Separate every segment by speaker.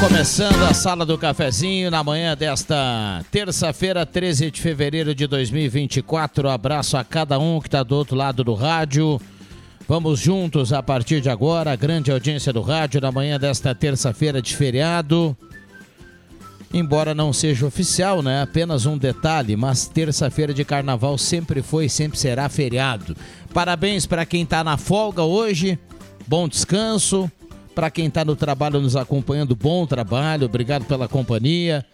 Speaker 1: Começando a sala do cafezinho na manhã desta terça-feira, 13 de fevereiro de 2024. Abraço a cada um que está do outro lado do rádio. Vamos juntos a partir de agora, a grande audiência do rádio na manhã desta terça-feira de feriado. Embora não seja oficial, né? Apenas um detalhe, mas terça-feira de carnaval sempre foi e sempre será feriado. Parabéns para quem está na folga hoje. Bom descanso para quem está no trabalho nos acompanhando, bom trabalho, obrigado pela companhia.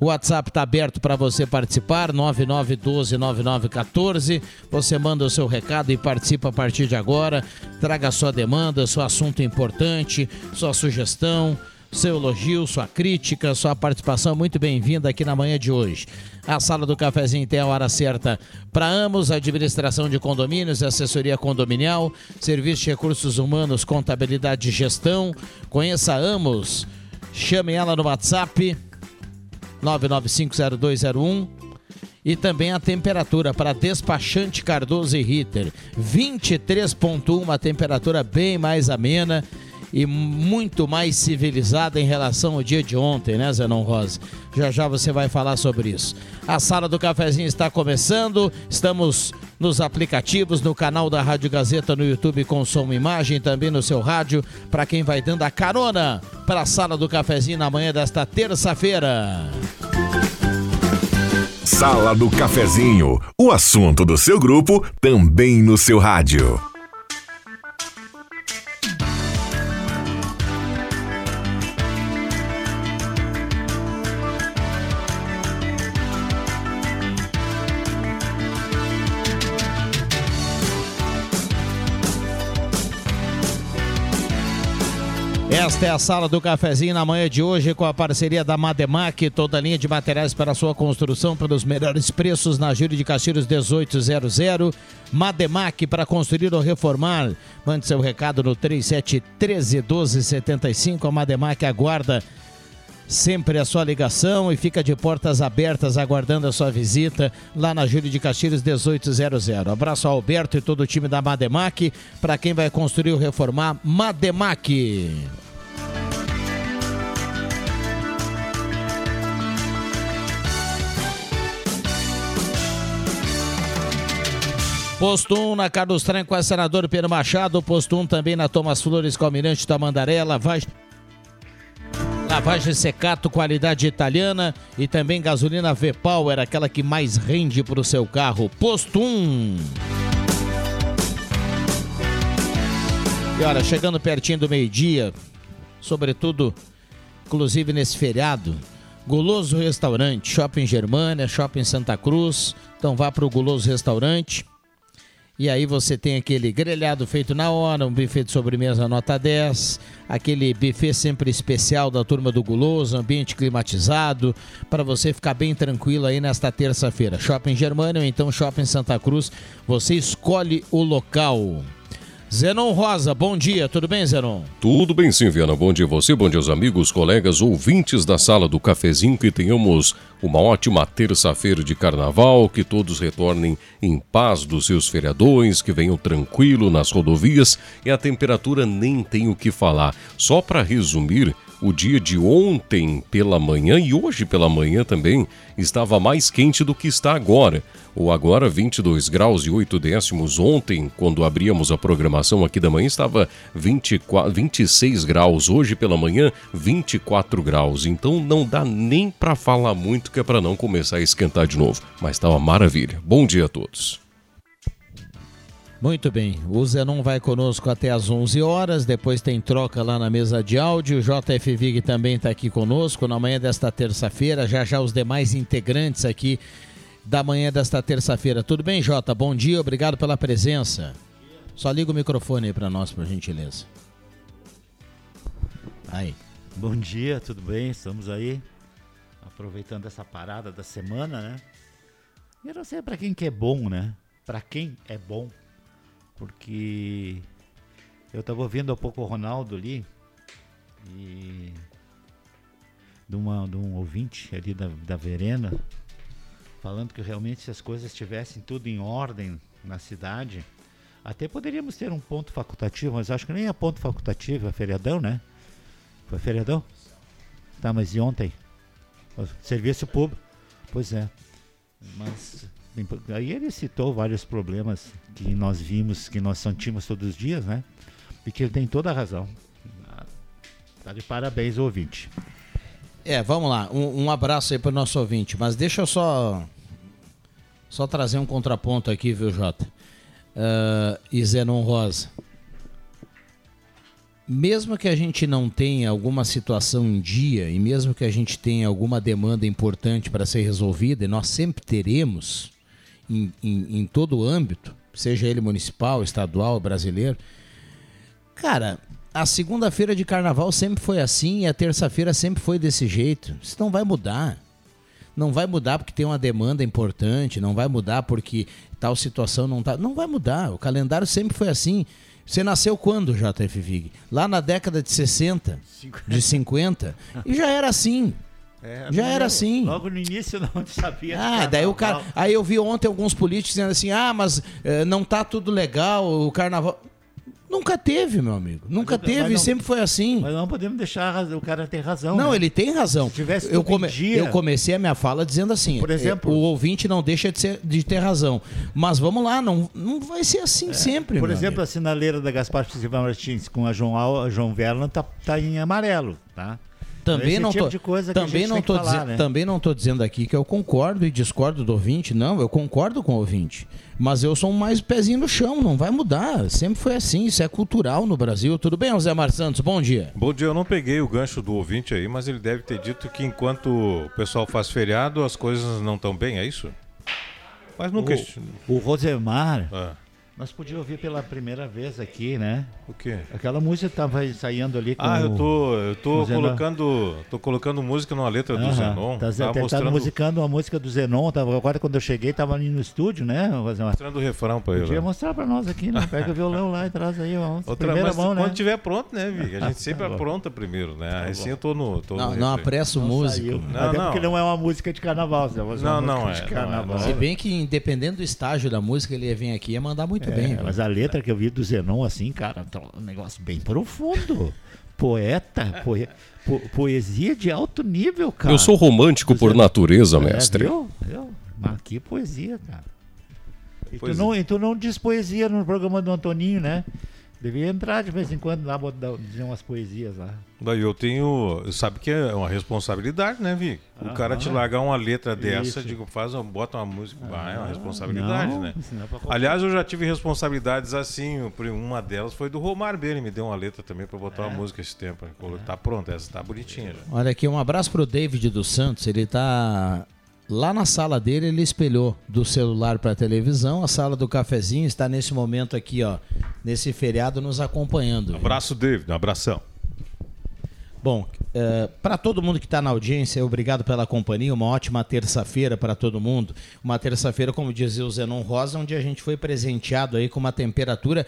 Speaker 1: O WhatsApp está aberto para você participar, 99129914. Você manda o seu recado e participa a partir de agora. Traga sua demanda, seu assunto importante, sua sugestão seu elogio, sua crítica, sua participação muito bem-vinda aqui na manhã de hoje. A sala do cafezinho tem a hora certa para Amos, administração de condomínios, assessoria condominial, serviço de recursos humanos, contabilidade e gestão. Conheça Amos, chame ela no WhatsApp 9950201 e também a temperatura para despachante Cardoso e Ritter, 23.1, uma temperatura bem mais amena e muito mais civilizada em relação ao dia de ontem, né, Zenon Rosa? Já já você vai falar sobre isso. A sala do cafezinho está começando, estamos nos aplicativos, no canal da Rádio Gazeta no YouTube com som e imagem, também no seu rádio, para quem vai dando a carona para a sala do cafezinho na manhã desta terça-feira.
Speaker 2: Sala do Cafezinho, o assunto do seu grupo também no seu rádio.
Speaker 1: Esta é a sala do cafezinho na manhã de hoje com a parceria da Mademac, toda a linha de materiais para sua construção pelos melhores preços na Júlio de Castilhos 1800. Mademac para construir ou reformar. Mande seu recado no 3713 1275. A Mademac aguarda sempre a sua ligação e fica de portas abertas aguardando a sua visita lá na Júlio de Castilhos 1800. Abraço ao Alberto e todo o time da Mademac para quem vai construir ou reformar Mademac. Posto 1 na Carlos Tranco, a senador Pedro Machado. Posto 1 também na Thomas Flores, com Almirante Tamandaré. Lavagem, lavagem secato, qualidade italiana. E também gasolina V-Power, aquela que mais rende para o seu carro. Posto 1. E olha, chegando pertinho do meio-dia, sobretudo, inclusive nesse feriado, Guloso Restaurante, Shopping Germânia, Shopping Santa Cruz. Então vá para o Guloso Restaurante. E aí você tem aquele grelhado feito na hora, um buffet de sobremesa nota 10, aquele buffet sempre especial da turma do Guloso, ambiente climatizado, para você ficar bem tranquilo aí nesta terça-feira. Shopping Germânia ou então Shopping Santa Cruz, você escolhe o local. Zenon Rosa, bom dia, tudo bem, Zenon?
Speaker 3: Tudo bem sim, Viana. Bom dia a você, bom dia aos amigos, colegas, ouvintes da sala do cafezinho, que tenhamos uma ótima terça-feira de carnaval, que todos retornem em paz dos seus feriadões, que venham tranquilo nas rodovias e a temperatura nem tem o que falar. Só para resumir, o dia de ontem pela manhã e hoje pela manhã também estava mais quente do que está agora. Ou agora 22 graus e 8 décimos. Ontem, quando abríamos a programação aqui da manhã, estava 24, 26 graus. Hoje pela manhã, 24 graus. Então não dá nem para falar muito que é para não começar a esquentar de novo. Mas está uma maravilha. Bom dia a todos.
Speaker 1: Muito bem, o Zenon vai conosco até às 11 horas, depois tem troca lá na mesa de áudio, o JF Vig também está aqui conosco na manhã desta terça-feira, já já os demais integrantes aqui da manhã desta terça-feira. Tudo bem, Jota? Bom dia, obrigado pela presença. Só liga o microfone aí para nós, por gentileza.
Speaker 4: Aí. Bom dia, tudo bem? Estamos aí aproveitando essa parada da semana, né? Eu não sei para quem que é bom, né? Para quem é bom porque eu estava ouvindo há pouco o Ronaldo ali e de, uma, de um ouvinte ali da, da Verena falando que realmente se as coisas estivessem tudo em ordem na cidade, até poderíamos ter um ponto facultativo, mas acho que nem é ponto facultativo, é feriadão, né? Foi feriadão? Tá, mas e ontem? Serviço público? Pois é. Mas Aí ele citou vários problemas que nós vimos, que nós sentimos todos os dias, né? E que ele tem toda a razão. Tá de parabéns, ouvinte.
Speaker 1: É, vamos lá. Um, um abraço aí para o nosso ouvinte. Mas deixa eu só, só trazer um contraponto aqui, viu, Jota? Uh, e Zenon Rosa. Mesmo que a gente não tenha alguma situação em dia, e mesmo que a gente tenha alguma demanda importante para ser resolvida, e nós sempre teremos, em, em, em todo o âmbito, seja ele municipal, estadual, brasileiro. Cara, a segunda-feira de carnaval sempre foi assim e a terça-feira sempre foi desse jeito. Isso não vai mudar. Não vai mudar porque tem uma demanda importante, não vai mudar porque tal situação não tá. Não vai mudar. O calendário sempre foi assim. Você nasceu quando, JF Vig? Lá na década de 60, 50. de 50, e já era assim. É, já era assim.
Speaker 4: Logo no início não sabia.
Speaker 1: Ah, daí o cara. Aí eu vi ontem alguns políticos dizendo assim: ah, mas eh, não tá tudo legal, o carnaval. Nunca teve, meu amigo. Nunca mas, teve e sempre foi assim.
Speaker 4: Mas não podemos deixar o cara ter razão.
Speaker 1: Não, né? ele tem razão. Se tivesse eu, come, dia... eu comecei a minha fala dizendo assim: por exemplo, o ouvinte não deixa de, ser, de ter razão. Mas vamos lá, não, não vai ser assim é. sempre.
Speaker 4: Por exemplo, amigo. a sinaleira da Gaspar Silva Martins com a João, a João Verla tá, tá em amarelo, tá?
Speaker 1: Também não tipo tô, também não tô falar, né? também não tô dizendo aqui que eu concordo e discordo do ouvinte, não, eu concordo com o ouvinte. Mas eu sou mais pezinho no chão, não vai mudar. Sempre foi assim, isso é cultural no Brasil. Tudo bem, José Mar Santos? Bom dia.
Speaker 5: Bom dia, eu não peguei o gancho do ouvinte aí, mas ele deve ter dito que enquanto o pessoal faz feriado, as coisas não estão bem, é isso?
Speaker 4: Mas nunca. O, o Rosemar. Ah nós podíamos ouvir pela primeira vez aqui, né?
Speaker 5: O quê?
Speaker 4: Aquela música estava saindo ali com
Speaker 5: Ah, eu tô, eu tô colocando, tô colocando música numa letra do Zenon.
Speaker 4: Tá, tava tá mostrando... musicando uma música do Zenon, tava, agora quando eu cheguei tava ali no estúdio, né?
Speaker 5: Mostrando o refrão para ele.
Speaker 4: Podia mostrar para nós aqui, né? Pega o violão lá e traz aí, ó.
Speaker 5: Outra, primeira mão, né? Quando tiver pronto, né, Vig? A gente sempre tá apronta primeiro, né? Tá assim eu tô no... Tô
Speaker 1: não, no não apresso músico.
Speaker 4: Não, Até não. porque não é uma música de carnaval, Zé.
Speaker 5: Não, não é.
Speaker 1: Se bem que independendo do estágio da música, ele ia vir aqui e mandar muito é, bem.
Speaker 4: Mas a letra que eu vi do Zenon, assim, cara, tá um negócio bem profundo. Poeta, poe, po, poesia de alto nível, cara.
Speaker 3: Eu sou romântico por natureza, é, mestre. Viu?
Speaker 4: viu? Mas que poesia, cara. E tu, não, e tu não diz poesia no programa do Antoninho, né? Devia entrar de vez em quando lá, dizer umas poesias lá.
Speaker 5: Daí eu tenho. Sabe que é uma responsabilidade, né, Vi? O cara te largar uma letra dessa, digo, faz, bota uma música. Ah, é uma responsabilidade, não, né? É Aliás, eu já tive responsabilidades assim. Uma delas foi do Romário B. Ele me deu uma letra também para botar é. uma música esse tempo. É. Tá pronto, essa tá bonitinha já.
Speaker 1: Olha aqui, um abraço pro David dos Santos. Ele tá Lá na sala dele, ele espelhou do celular para a televisão. A sala do cafezinho está nesse momento aqui, ó, nesse feriado, nos acompanhando.
Speaker 5: Abraço, David. Um abração.
Speaker 1: Bom, é, para todo mundo que está na audiência, obrigado pela companhia. Uma ótima terça-feira para todo mundo. Uma terça-feira, como dizia o Zenon Rosa, onde a gente foi presenteado aí com uma temperatura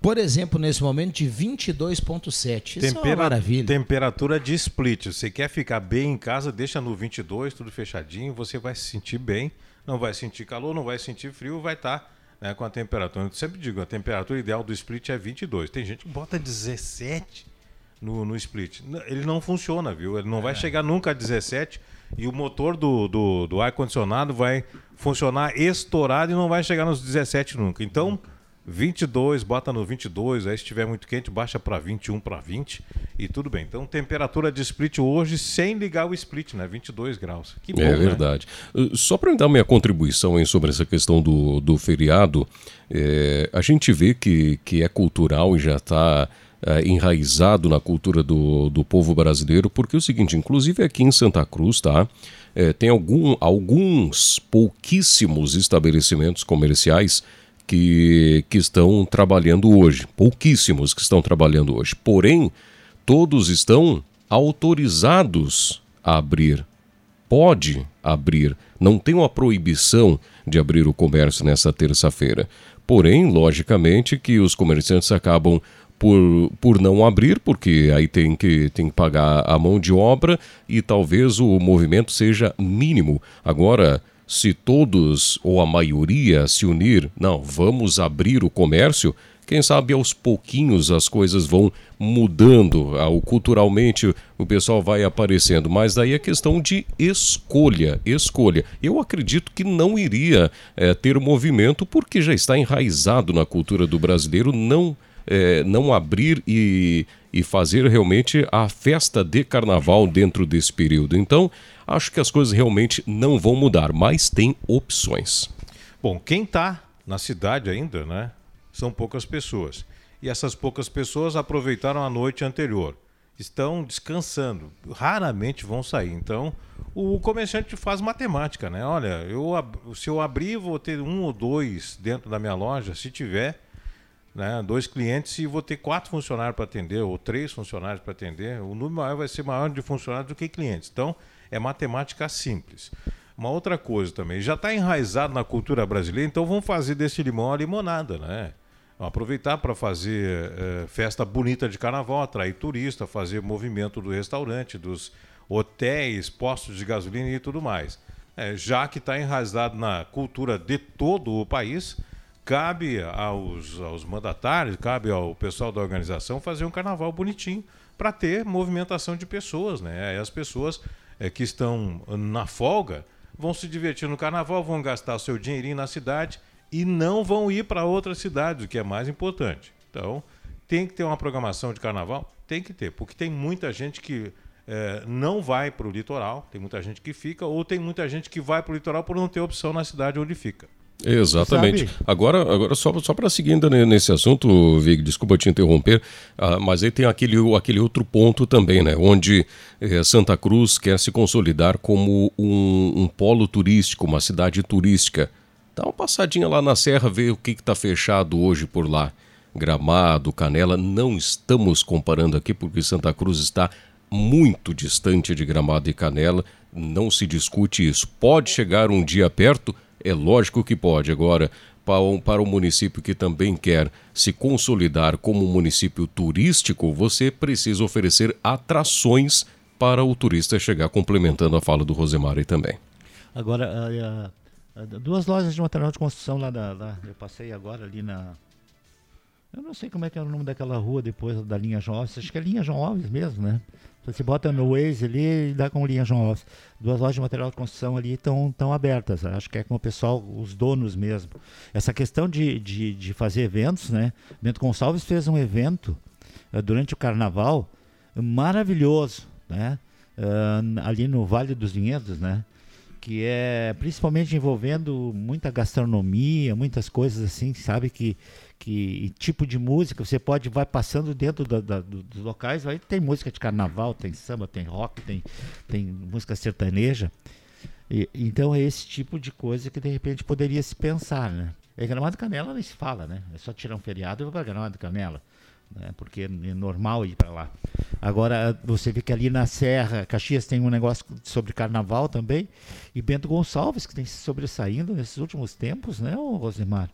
Speaker 1: por exemplo, nesse momento de 22,7. Isso Tempera é uma maravilha.
Speaker 5: Temperatura de split. Você quer ficar bem em casa, deixa no 22, tudo fechadinho, você vai se sentir bem, não vai sentir calor, não vai sentir frio, vai estar tá, né, com a temperatura. Eu sempre digo, a temperatura ideal do split é 22. Tem gente que bota 17. no, no split. Ele não funciona, viu? Ele não é. vai chegar nunca a 17 e o motor do, do, do ar-condicionado vai funcionar estourado e não vai chegar nos 17 nunca. Então, 22, bota no 22, aí se estiver muito quente, baixa para 21, para 20 e tudo bem. Então, temperatura de split hoje sem ligar o split, né? 22 graus.
Speaker 3: Que bom, É verdade. Né? Só para dar minha contribuição hein, sobre essa questão do, do feriado, é, a gente vê que, que é cultural e já está é, enraizado na cultura do, do povo brasileiro, porque é o seguinte, inclusive aqui em Santa Cruz, tá? É, tem algum, alguns pouquíssimos estabelecimentos comerciais que, que estão trabalhando hoje. Pouquíssimos que estão trabalhando hoje. Porém, todos estão autorizados a abrir. Pode abrir. Não tem uma proibição de abrir o comércio nessa terça-feira. Porém, logicamente que os comerciantes acabam por, por não abrir, porque aí tem que, tem que pagar a mão de obra e talvez o movimento seja mínimo. Agora, se todos ou a maioria se unir, não, vamos abrir o comércio, quem sabe aos pouquinhos as coisas vão mudando, culturalmente o pessoal vai aparecendo, mas daí é questão de escolha, escolha. Eu acredito que não iria é, ter movimento porque já está enraizado na cultura do brasileiro não é, não abrir e, e fazer realmente a festa de carnaval dentro desse período. Então, acho que as coisas realmente não vão mudar, mas tem opções.
Speaker 5: Bom, quem está na cidade ainda, né, são poucas pessoas. E essas poucas pessoas aproveitaram a noite anterior. Estão descansando, raramente vão sair. Então, o comerciante faz matemática, né? Olha, eu, se eu abrir, vou ter um ou dois dentro da minha loja, se tiver né, dois clientes e vou ter quatro funcionários para atender, ou três funcionários para atender, o número maior vai ser maior de funcionários do que clientes. Então, é matemática simples. Uma outra coisa também, já está enraizado na cultura brasileira, então vamos fazer desse limão a limonada, né? Aproveitar para fazer é, festa bonita de carnaval, atrair turista, fazer movimento do restaurante, dos hotéis, postos de gasolina e tudo mais. É, já que está enraizado na cultura de todo o país, cabe aos, aos mandatários, cabe ao pessoal da organização fazer um carnaval bonitinho para ter movimentação de pessoas, né? Aí as pessoas é, que estão na folga vão se divertir no carnaval, vão gastar seu dinheirinho na cidade e não vão ir para outras cidades, o que é mais importante. Então, tem que ter uma programação de carnaval? Tem que ter, porque tem muita gente que é, não vai para o litoral, tem muita gente que fica, ou tem muita gente que vai para o litoral por não ter opção na cidade onde fica.
Speaker 3: Exatamente. Agora, agora só, só para seguir ainda nesse assunto, Vig, desculpa te interromper, uh, mas aí tem aquele, aquele outro ponto também, né? Onde eh, Santa Cruz quer se consolidar como um, um, polo turístico, uma cidade turística. Dá uma passadinha lá na Serra, ver o que está fechado hoje por lá. Gramado, Canela, não estamos comparando aqui porque Santa Cruz está muito distante de Gramado e Canela, não se discute isso. Pode chegar um dia perto, é lógico que pode. Agora, para o município que também quer se consolidar como um município turístico, você precisa oferecer atrações para o turista chegar, complementando a fala do Rosemary também.
Speaker 4: Agora, duas lojas de material de construção lá da, da, Eu passei agora ali na. Eu não sei como é que é o nome daquela rua depois da linha João Alves. Acho que é linha João Alves mesmo, né? Você bota no Waze ali e dá com linha João Alves. Duas lojas de material de construção ali estão tão abertas. Acho que é com o pessoal, os donos mesmo. Essa questão de, de, de fazer eventos, né? Bento Gonçalves fez um evento uh, durante o carnaval maravilhoso, né? Uh, ali no Vale dos Vinhedos, né? que é principalmente envolvendo muita gastronomia, muitas coisas assim, sabe que que tipo de música você pode vai passando dentro da, da, dos locais, aí tem música de carnaval, tem samba, tem rock, tem tem música sertaneja. E, então é esse tipo de coisa que de repente poderia se pensar, né? É Gramado Canela nem se fala, né? É só tirar um feriado e vai para Gramado Canela né? porque é normal ir para lá. Agora, você vê que ali na Serra, Caxias tem um negócio sobre carnaval também, e Bento Gonçalves, que tem se sobressaindo nesses últimos tempos, né, Rosemar?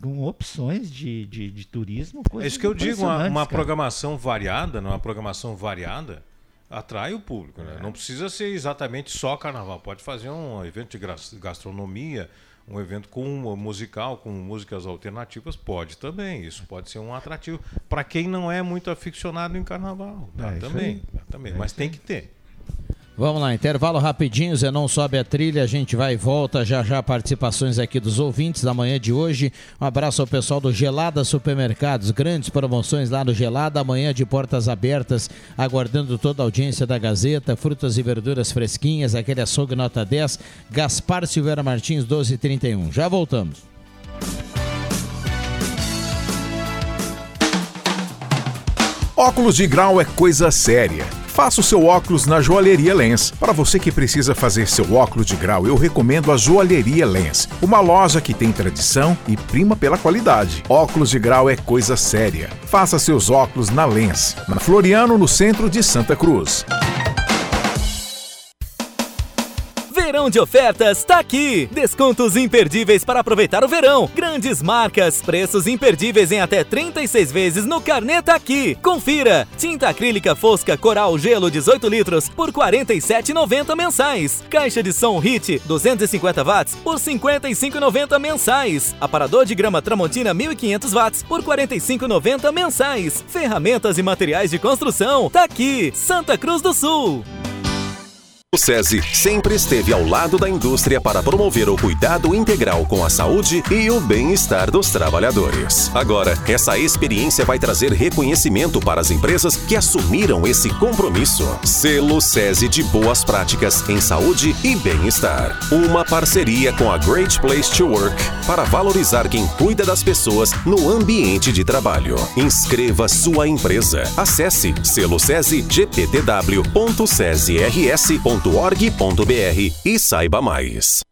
Speaker 4: Com opções de, de, de turismo.
Speaker 5: É isso que eu digo, uma, uma programação variada, uma programação variada, atrai o público. Né? É. Não precisa ser exatamente só carnaval, pode fazer um evento de gastronomia, um evento com um musical, com músicas alternativas, pode também. Isso pode ser um atrativo para quem não é muito aficionado em carnaval. Tá? É, também, tá? também. É mas tem que ter.
Speaker 1: Vamos lá, intervalo rapidinho, não sobe a trilha, a gente vai e volta, já já participações aqui dos ouvintes da manhã de hoje. Um abraço ao pessoal do Gelada Supermercados, grandes promoções lá no Gelada, amanhã de portas abertas, aguardando toda a audiência da Gazeta, frutas e verduras fresquinhas, aquele açougue nota 10, Gaspar Silveira Martins 1231. Já voltamos.
Speaker 2: Óculos de grau é coisa séria. Faça o seu óculos na Joalheria Lens. Para você que precisa fazer seu óculos de grau, eu recomendo a Joalheria Lens, uma loja que tem tradição e prima pela qualidade. Óculos de grau é coisa séria. Faça seus óculos na Lens, na Floriano, no centro de Santa Cruz.
Speaker 6: Verão de ofertas está aqui. Descontos imperdíveis para aproveitar o verão. Grandes marcas, preços imperdíveis em até 36 vezes no Carneta aqui. Confira. Tinta acrílica fosca Coral Gelo 18 litros por R$ 47,90 mensais. Caixa de som Hit 250 watts por R$ 55,90 mensais. Aparador de grama Tramontina 1500 watts por R$ 45,90 mensais. Ferramentas e materiais de construção. Tá aqui. Santa Cruz do Sul.
Speaker 7: O SESI sempre esteve ao lado da indústria para promover o cuidado integral com a saúde e o bem-estar dos trabalhadores. Agora, essa experiência vai trazer reconhecimento para as empresas que assumiram esse compromisso. Selo SESI de Boas Práticas em Saúde e Bem-Estar. Uma parceria com a Great Place to Work para valorizar quem cuida das pessoas no ambiente de trabalho. Inscreva sua empresa. Acesse selosesegptw.sesirs.com www.org.br e saiba mais.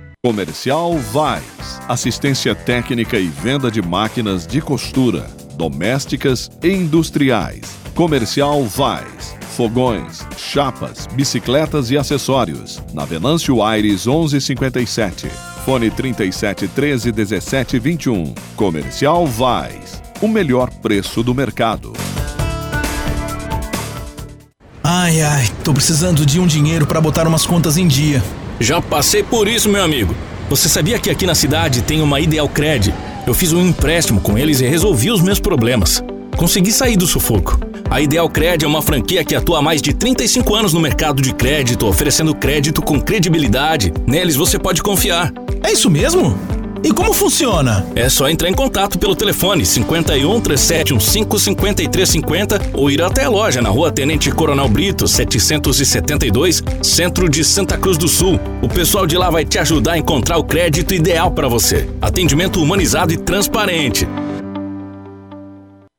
Speaker 8: Comercial Vais. Assistência técnica e venda de máquinas de costura, domésticas e industriais. Comercial Vais. Fogões, chapas, bicicletas e acessórios. Na Venâncio Aires 1157. Fone 37 13 17 21. Comercial Vais. O melhor preço do mercado.
Speaker 9: Ai, ai, tô precisando de um dinheiro para botar umas contas em dia.
Speaker 10: Já passei por isso, meu amigo. Você sabia que aqui na cidade tem uma Ideal Cred? Eu fiz um empréstimo com eles e resolvi os meus problemas. Consegui sair do sufoco. A Ideal Cred é uma franquia que atua há mais de 35 anos no mercado de crédito, oferecendo crédito com credibilidade. Neles você pode confiar.
Speaker 9: É isso mesmo? E como funciona?
Speaker 10: É só entrar em contato pelo telefone 51 3715 5350 ou ir até a loja na rua Tenente Coronel Brito, 772, centro de Santa Cruz do Sul. O pessoal de lá vai te ajudar a encontrar o crédito ideal para você. Atendimento humanizado e transparente.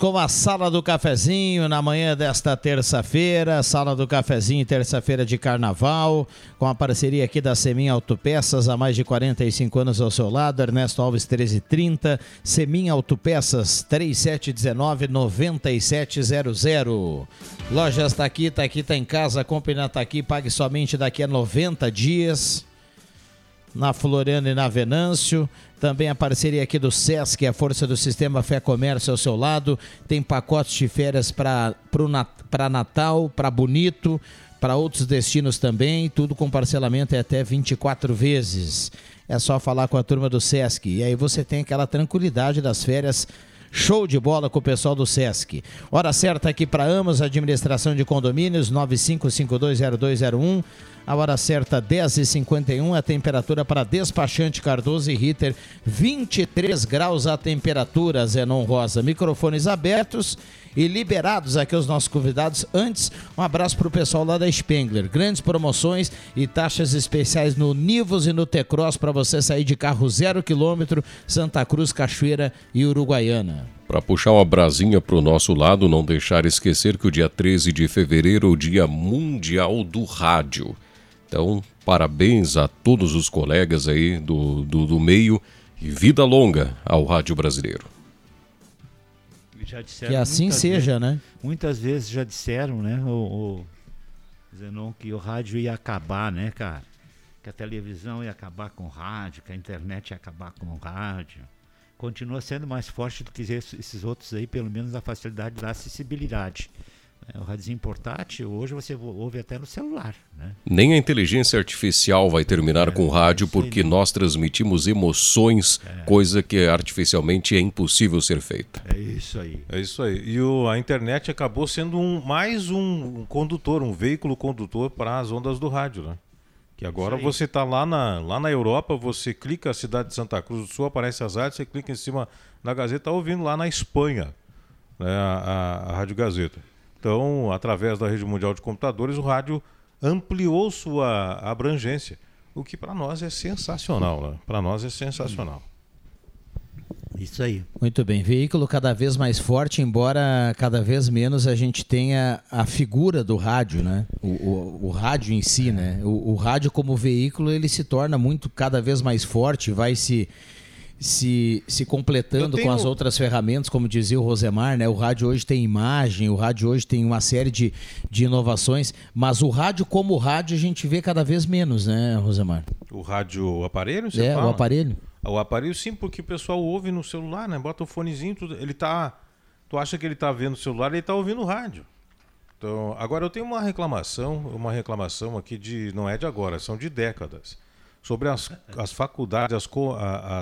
Speaker 1: Com a Sala do Cafezinho na manhã desta terça-feira. Sala do Cafezinho, terça-feira de carnaval, com a parceria aqui da Semin Autopeças, há mais de 45 anos ao seu lado. Ernesto Alves 1330, Semin Autopeças 3719-9700. Lojas tá aqui, tá aqui, tá em casa, compre na tá aqui, pague somente daqui a 90 dias. Na Floriano e na Venâncio. Também a parceria aqui do SESC, a força do Sistema Fé Comércio ao seu lado. Tem pacotes de férias para Natal, para Bonito, para outros destinos também. Tudo com parcelamento é até 24 vezes. É só falar com a turma do SESC. E aí você tem aquela tranquilidade das férias Show de bola com o pessoal do Sesc. Hora certa aqui para Amos, administração de condomínios, 95520201. A hora certa, 10h51, a temperatura para despachante Cardoso e Ritter, 23 graus a temperatura, Zenon Rosa. Microfones abertos e liberados aqui os nossos convidados. Antes, um abraço para o pessoal lá da Spengler. Grandes promoções e taxas especiais no Nivos e no T-Cross para você sair de carro zero quilômetro, Santa Cruz, Cachoeira e Uruguaiana.
Speaker 3: Para puxar uma brasinha para o nosso lado, não deixar esquecer que o dia 13 de fevereiro é o Dia Mundial do Rádio. Então, parabéns a todos os colegas aí do, do, do meio e vida longa ao rádio brasileiro.
Speaker 1: Que assim seja,
Speaker 4: vezes,
Speaker 1: né?
Speaker 4: Muitas vezes já disseram, né, o, o Zenon, que o rádio ia acabar, né, cara? Que a televisão ia acabar com o rádio, que a internet ia acabar com o rádio. Continua sendo mais forte do que esses outros aí, pelo menos a facilidade da acessibilidade. É, o radinho portátil, hoje você ouve até no celular. Né?
Speaker 3: Nem a inteligência artificial vai terminar é, com o rádio, porque nós transmitimos emoções, é. coisa que artificialmente é impossível ser feita.
Speaker 4: É isso aí.
Speaker 5: É isso aí. E o, a internet acabou sendo um, mais um condutor, um veículo condutor para as ondas do rádio, né? Que agora você está lá na, lá na Europa, você clica a cidade de Santa Cruz do Sul, aparece as rádios, você clica em cima na Gazeta, está ouvindo lá na Espanha né, a, a, a Rádio Gazeta. Então, através da rede mundial de computadores, o rádio ampliou sua abrangência, o que para nós é sensacional, né? Para nós é sensacional.
Speaker 4: Isso aí.
Speaker 1: Muito bem. Veículo cada vez mais forte, embora cada vez menos a gente tenha a figura do rádio, né? O, o, o rádio em si, né? O, o rádio como veículo, ele se torna muito cada vez mais forte, vai se se, se completando tenho... com as outras ferramentas, como dizia o Rosemar, né? O rádio hoje tem imagem, o rádio hoje tem uma série de, de inovações, mas o rádio como rádio a gente vê cada vez menos, né, Rosemar?
Speaker 5: O rádio o aparelho, você
Speaker 1: É,
Speaker 5: fala?
Speaker 1: o aparelho.
Speaker 5: O aparelho sim, porque o pessoal ouve no celular, né? Bota o fonezinho, tudo, ele tá tu acha que ele tá vendo o celular, ele tá ouvindo o rádio. Então, agora eu tenho uma reclamação, uma reclamação aqui de não é de agora, são de décadas, sobre as, as faculdades, as,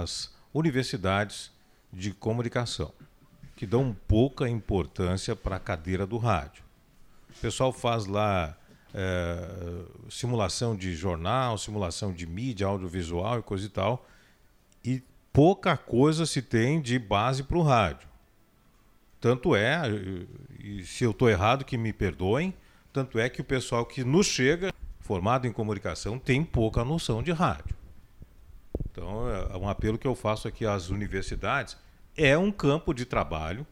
Speaker 5: as universidades de comunicação, que dão pouca importância para a cadeira do rádio. O pessoal faz lá é, simulação de jornal, simulação de mídia, audiovisual e coisa e tal, e pouca coisa se tem de base para o rádio. Tanto é, e se eu estou errado, que me perdoem, tanto é que o pessoal que nos chega, formado em comunicação, tem pouca noção de rádio. Então, é um apelo que eu faço aqui às universidades é um campo de trabalho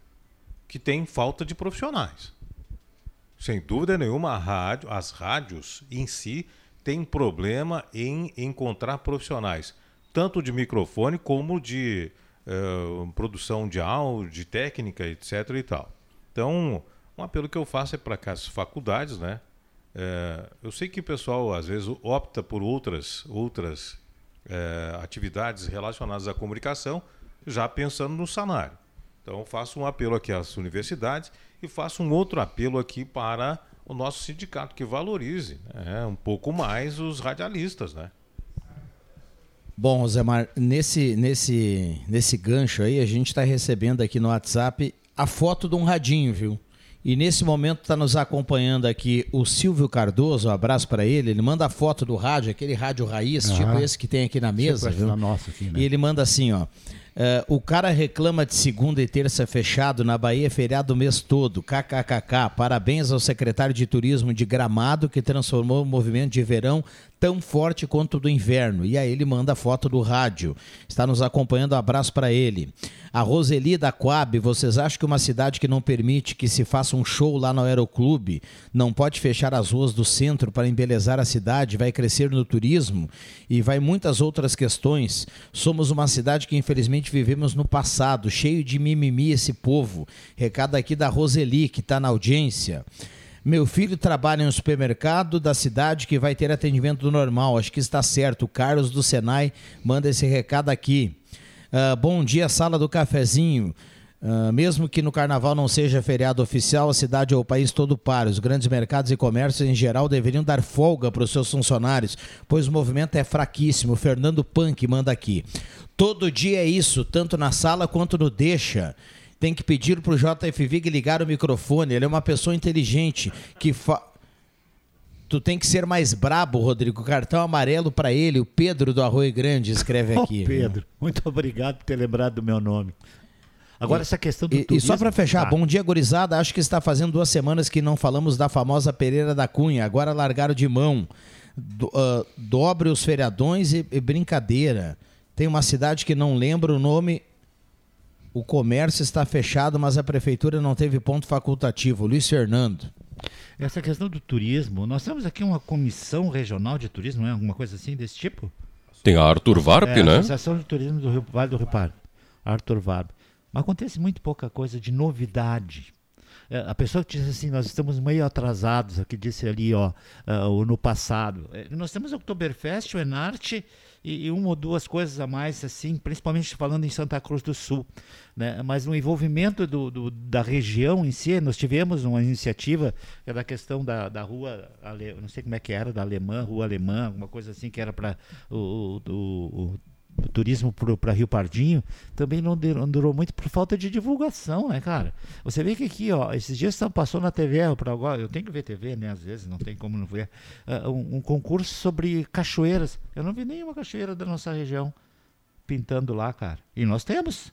Speaker 5: que tem falta de profissionais. Sem dúvida nenhuma, rádio, as rádios em si têm problema em encontrar profissionais, tanto de microfone como de uh, produção de áudio, de técnica, etc. e tal. Então, um apelo que eu faço é para as faculdades, né? É, eu sei que o pessoal às vezes opta por outras outras é, atividades relacionadas à comunicação, já pensando no salário. Então, faço um apelo aqui às universidades e faço um outro apelo aqui para o nosso sindicato, que valorize né, um pouco mais os radialistas, né?
Speaker 1: Bom, Rosemar, nesse, nesse, nesse gancho aí, a gente está recebendo aqui no WhatsApp a foto de um radinho, viu? E nesse momento está nos acompanhando aqui o Silvio Cardoso, um abraço para ele. Ele manda a foto do rádio, aquele rádio raiz, tipo esse que tem aqui na mesa.
Speaker 4: Tipo viu? Nossa aqui, né?
Speaker 1: E ele manda assim, ó. Uh, o cara reclama de segunda e terça fechado na Bahia, feriado o mês todo. KKKK. Parabéns ao secretário de Turismo de Gramado que transformou o movimento de verão tão forte quanto do inverno. E aí ele manda foto do rádio. Está nos acompanhando, um abraço para ele. A Roseli da Coab, vocês acham que uma cidade que não permite que se faça um show lá no Aeroclube não pode fechar as ruas do centro para embelezar a cidade, vai crescer no turismo e vai muitas outras questões? Somos uma cidade que infelizmente vivemos no passado, cheio de mimimi esse povo. Recado aqui da Roseli, que está na audiência. Meu filho trabalha em um supermercado da cidade que vai ter atendimento normal. Acho que está certo. O Carlos do Senai manda esse recado aqui. Uh, bom dia, sala do cafezinho. Uh, mesmo que no carnaval não seja feriado oficial, a cidade ou o país todo para. Os grandes mercados e comércios em geral deveriam dar folga para os seus funcionários, pois o movimento é fraquíssimo. Fernando Punk manda aqui. Todo dia é isso, tanto na sala quanto no deixa. Tem que pedir para o JFV ligar o microfone. Ele é uma pessoa inteligente que fa... Tu tem que ser mais brabo, Rodrigo. Cartão amarelo para ele. O Pedro do Arroio Grande escreve aqui.
Speaker 4: Oh, Pedro, muito obrigado por ter lembrado do meu nome. Agora,
Speaker 1: e,
Speaker 4: essa questão do
Speaker 1: e,
Speaker 4: turismo...
Speaker 1: E só para fechar, ah. bom dia, gurizada. Acho que está fazendo duas semanas que não falamos da famosa Pereira da Cunha. Agora largaram de mão. Do, uh, dobre os feriadões e, e brincadeira. Tem uma cidade que não lembra o nome. O comércio está fechado, mas a prefeitura não teve ponto facultativo. Luiz Fernando.
Speaker 4: Essa questão do turismo, nós temos aqui uma comissão regional de turismo, não é? Alguma coisa assim desse tipo?
Speaker 3: Tem a Arthur Varp,
Speaker 4: é,
Speaker 3: né?
Speaker 4: A Associação de Turismo do Rio, Vale do Rio Pardo. Arthur Varp. Acontece muito pouca coisa de novidade. É, a pessoa que diz assim, nós estamos meio atrasados, que disse ali, ó, uh, no passado. É, nós temos o Oktoberfest, o Enarte e, e, uma ou duas coisas a mais, assim, principalmente falando em Santa Cruz do Sul. Né? Mas no envolvimento do, do, da região em si, nós tivemos uma iniciativa que era a questão da, da rua, não sei como é que era, da Alemã, Rua Alemã, alguma coisa assim, que era para o, o, o turismo para Rio Pardinho também não, não, durou muito por falta de divulgação, né, cara? Você vê que aqui, ó, esses dias passou na TV, agora, eu tenho que ver TV, né, às vezes, não tem como não ver, uh, um, um, concurso sobre cachoeiras. Eu não vi nenhuma cachoeira da nossa região pintando lá, cara. E nós temos.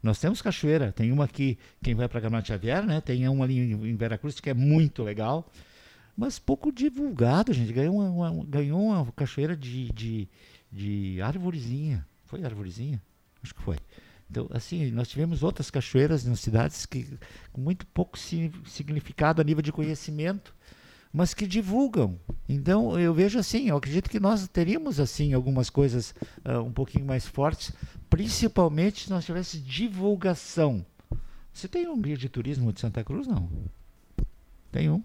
Speaker 4: Nós temos cachoeira. Tem uma aqui, quem vai para Gramado Xavier, né? Tem uma ali em, em Veracruz que é muito legal, mas pouco divulgado, gente. Ganhou uma, uma ganhou uma cachoeira de, de de arvorezinha. Foi arvorezinha? Acho que foi. Então, assim, nós tivemos outras cachoeiras nas cidades que com muito pouco significado a nível de conhecimento, mas que divulgam. Então, eu vejo assim, eu acredito que nós teríamos assim algumas coisas uh, um pouquinho mais fortes, principalmente se nós tivéssemos divulgação. Você tem um guia de turismo de Santa Cruz não? Tem um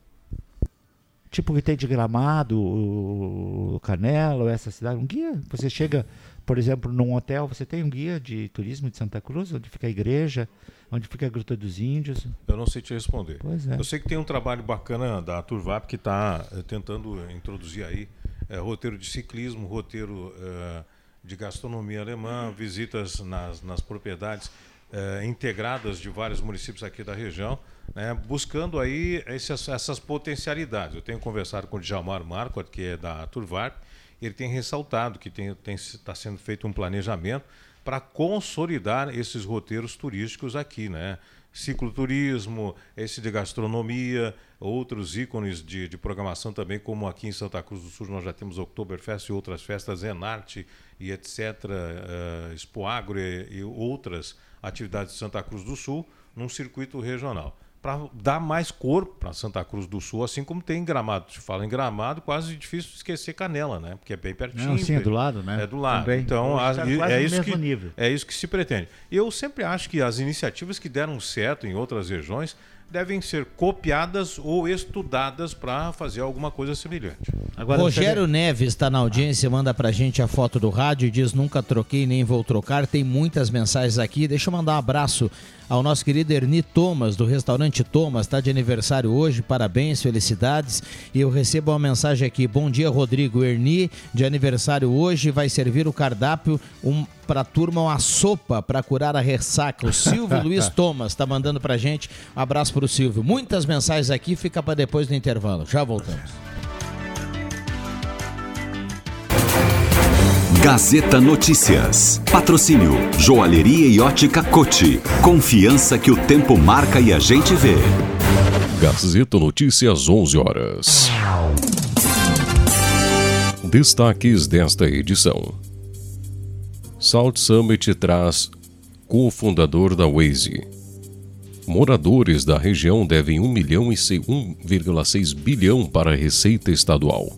Speaker 4: tipo que tem de Gramado, o Canela, essa cidade, um guia. Você chega, por exemplo, num hotel, você tem um guia de turismo de Santa Cruz, onde fica a igreja, onde fica a Gruta dos Índios.
Speaker 5: Eu não sei te responder.
Speaker 4: Pois é.
Speaker 5: Eu sei que tem um trabalho bacana da Turvap que está é, tentando introduzir aí é, roteiro de ciclismo, roteiro é, de gastronomia alemã, visitas nas, nas propriedades integradas de vários municípios aqui da região né, buscando aí essas, essas potencialidades. Eu tenho conversado com o Djalmar Marco, que é da Turvar, ele tem ressaltado que está tá sendo feito um planejamento para consolidar esses roteiros turísticos aqui, né? Cicloturismo, esse de gastronomia, outros ícones de, de, programação também, como aqui em Santa Cruz do Sul nós já temos Oktoberfest e outras festas, Enarte e etc., uh, Expo Agro e, e outras atividades de Santa Cruz do Sul, num circuito regional para dar mais corpo para Santa Cruz do Sul, assim como tem em Gramado. Se fala em Gramado, quase difícil esquecer Canela, né? Porque é bem pertinho. Não,
Speaker 4: sim, é do lado, né?
Speaker 5: É do lado. Também. Então, a, é isso que nível. é isso que se pretende. Eu sempre acho que as iniciativas que deram certo em outras regiões devem ser copiadas ou estudadas para fazer alguma coisa semelhante.
Speaker 1: Agora, Rogério Neves está na audiência, manda para gente a foto do rádio e diz nunca troquei nem vou trocar. Tem muitas mensagens aqui. Deixa eu mandar um abraço ao nosso querido Erni Thomas, do restaurante Thomas, está de aniversário hoje, parabéns, felicidades. E eu recebo uma mensagem aqui: bom dia, Rodrigo. Erni, de aniversário hoje, vai servir o cardápio um, para a turma uma sopa para curar a ressaca. O Silvio Luiz Thomas está mandando para gente. Um abraço para o Silvio. Muitas mensagens aqui, fica para depois do intervalo. Já voltamos.
Speaker 11: Gazeta Notícias. Patrocínio Joalheria e Ótica Cote. Confiança que o tempo marca e a gente vê.
Speaker 3: Gazeta Notícias 11 horas. Destaques desta edição. Salt Summit traz cofundador da Waze. Moradores da região devem 1 milhão e 1,6 bilhão para a Receita Estadual.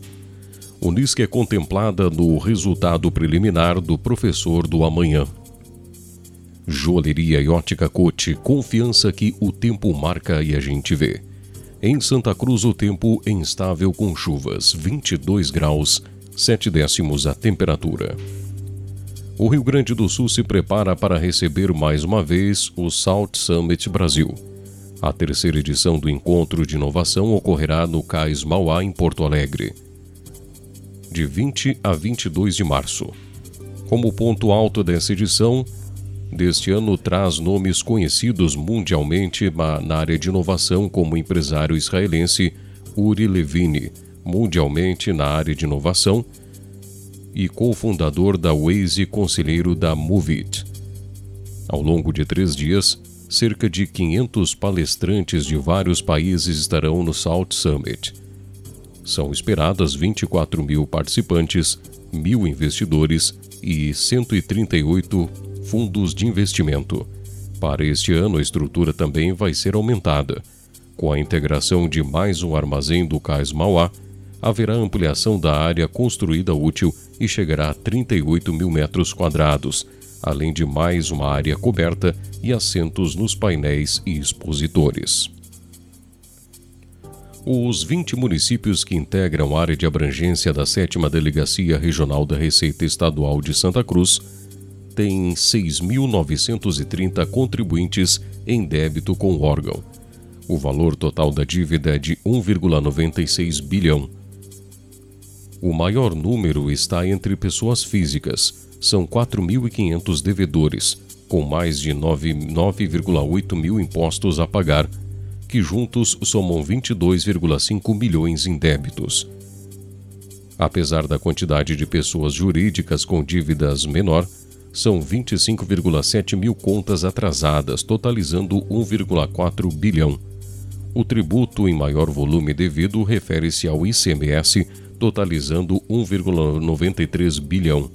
Speaker 3: Unisque é contemplada no resultado preliminar do Professor do Amanhã. Joalheria e ótica Cote, confiança que o tempo marca e a gente vê. Em Santa Cruz, o tempo instável com chuvas, 22 graus, 7 décimos a temperatura. O Rio Grande do Sul se prepara para receber mais uma vez o Salt Summit Brasil. A terceira edição do encontro de inovação ocorrerá no Cais Mauá, em Porto Alegre, de 20 a 22 de março. Como ponto alto dessa edição, deste ano traz nomes conhecidos mundialmente na área de inovação, como o empresário israelense Uri Levine, mundialmente na área de inovação, e cofundador da Waze e conselheiro da Movit. Ao longo de três dias, cerca de 500 palestrantes de vários países estarão no Salt Summit. São esperadas 24 mil participantes, mil investidores e 138 fundos de investimento. Para este ano, a estrutura também vai ser aumentada. Com a integração de mais um armazém do Cais Mauá, haverá ampliação da área construída útil e chegará a 38 mil metros quadrados, além de mais uma área coberta e assentos nos painéis e expositores. Os 20 municípios que integram a área de abrangência da 7 Delegacia Regional da Receita Estadual de Santa Cruz têm 6.930 contribuintes em débito com o órgão. O valor total da dívida é de 1,96 bilhão. O maior número está entre pessoas físicas. São 4.500 devedores, com mais de 9,8 mil impostos a pagar, que juntos somam 22,5 milhões em débitos. Apesar da quantidade de pessoas jurídicas com dívidas menor, são 25,7 mil contas atrasadas, totalizando 1,4 bilhão. O tributo em maior volume devido refere-se ao ICMS, totalizando 1,93 bilhão.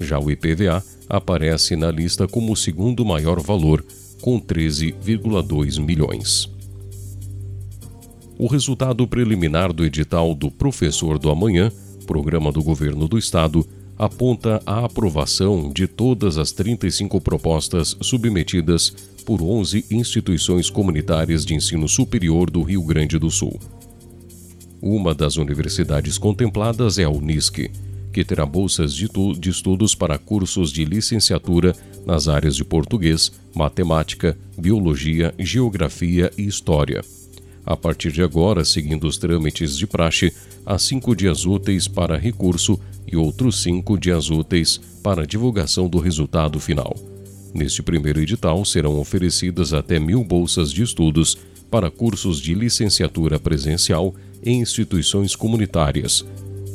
Speaker 3: Já o IPVA aparece na lista como o segundo maior valor, com 13,2 milhões. O resultado preliminar do edital do Professor do Amanhã, programa do governo do estado, aponta a aprovação de todas as 35 propostas submetidas por 11 instituições comunitárias de ensino superior do Rio Grande do Sul. Uma das universidades contempladas é a Unisc, que terá bolsas de, de estudos para cursos de licenciatura nas áreas de português, matemática, biologia, geografia e história. A partir de agora, seguindo os trâmites de praxe, há cinco dias úteis para recurso e outros cinco dias úteis para divulgação do resultado final. Neste primeiro edital serão oferecidas até mil bolsas de estudos para cursos de licenciatura presencial em instituições comunitárias.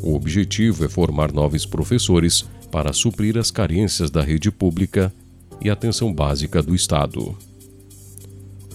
Speaker 3: O objetivo é formar novos professores para suprir as carências da rede pública e atenção básica do Estado.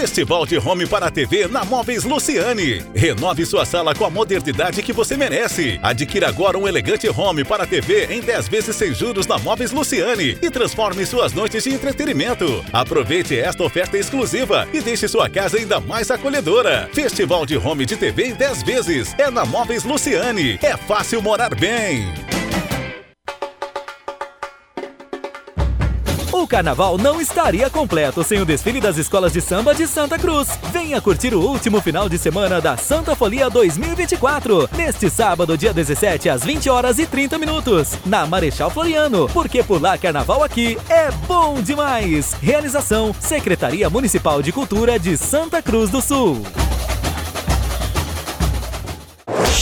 Speaker 12: Festival de Home para TV na Móveis Luciane. Renove sua sala com a modernidade que você merece. Adquira agora um elegante home para TV em 10 vezes sem juros na Móveis Luciane e transforme suas noites de entretenimento. Aproveite esta oferta exclusiva e deixe sua casa ainda mais acolhedora. Festival de Home de TV em 10 vezes é na Móveis Luciane. É fácil morar bem.
Speaker 6: Carnaval não estaria completo sem o desfile das escolas de samba de Santa Cruz. Venha curtir o último final de semana da Santa Folia 2024, neste sábado, dia 17, às 20 horas e 30 minutos, na Marechal Floriano, porque pular carnaval aqui é bom demais. Realização: Secretaria Municipal de Cultura de Santa Cruz do Sul.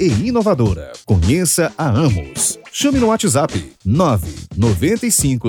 Speaker 13: e inovadora. Conheça a Amos. Chame no WhatsApp 995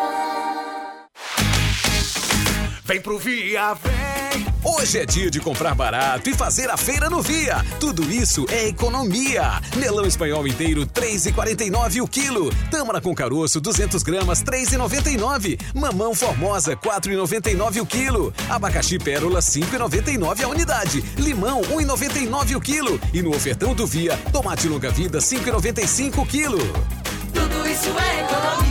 Speaker 14: Vem pro Via, vem! Hoje é dia de comprar barato e fazer a feira no Via. Tudo isso é economia. Melão espanhol inteiro, 3,49 o quilo. Tâmara com caroço, 200 gramas, 3,99. Mamão formosa, 4,99 o quilo. Abacaxi pérola, 5,99 a unidade. Limão, 1,99 o quilo. E no ofertão do Via, tomate longa vida, 5,95 o quilo.
Speaker 15: Tudo isso é economia.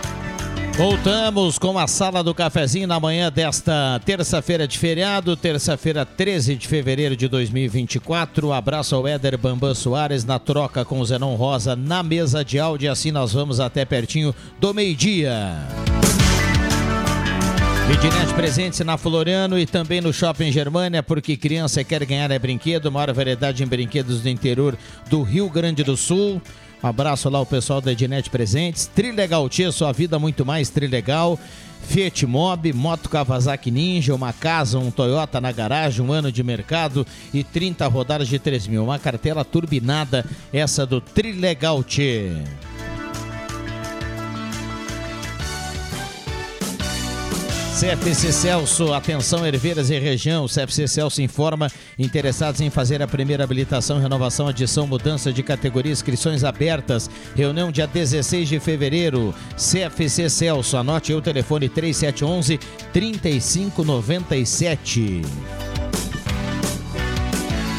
Speaker 1: Voltamos com a sala do cafezinho na manhã desta terça-feira de feriado, terça-feira 13 de fevereiro de 2024. Abraço ao Éder Bambam Soares na troca com o Zenon Rosa na mesa de áudio. Assim nós vamos até pertinho do meio-dia. Midnet presente na Floriano e também no Shopping Germânia, porque criança quer ganhar é brinquedo, maior variedade em brinquedos do interior do Rio Grande do Sul. Abraço lá ao pessoal da Ednet Presentes. Trilegal Tia, sua vida muito mais Trilegal. Fiat Mobi, Moto Kawasaki Ninja, uma casa, um Toyota na garagem, um ano de mercado e 30 rodadas de 3 mil. Uma cartela turbinada, essa do Trilegal CFC Celso, atenção Herveiras e região. CFC Celso informa interessados em fazer a primeira habilitação, renovação, adição, mudança de categoria, inscrições abertas. Reunião dia 16 de fevereiro. CFC Celso, anote aí o telefone 3711 3597.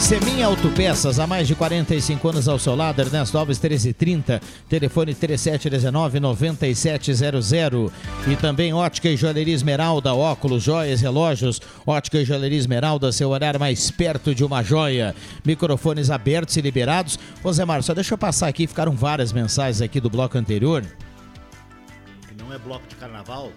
Speaker 1: Seminha Autopeças, há mais de 45 anos ao seu lado, Ernesto Alves 1330, telefone 3719-9700. E também Ótica e Joalheria Esmeralda, óculos, joias, relógios. Ótica e Joalheria Esmeralda, seu olhar mais perto de uma joia. Microfones abertos e liberados. Ô Zé Mário, só deixa eu passar aqui, ficaram várias mensagens aqui do bloco anterior.
Speaker 4: Que não é bloco de carnaval?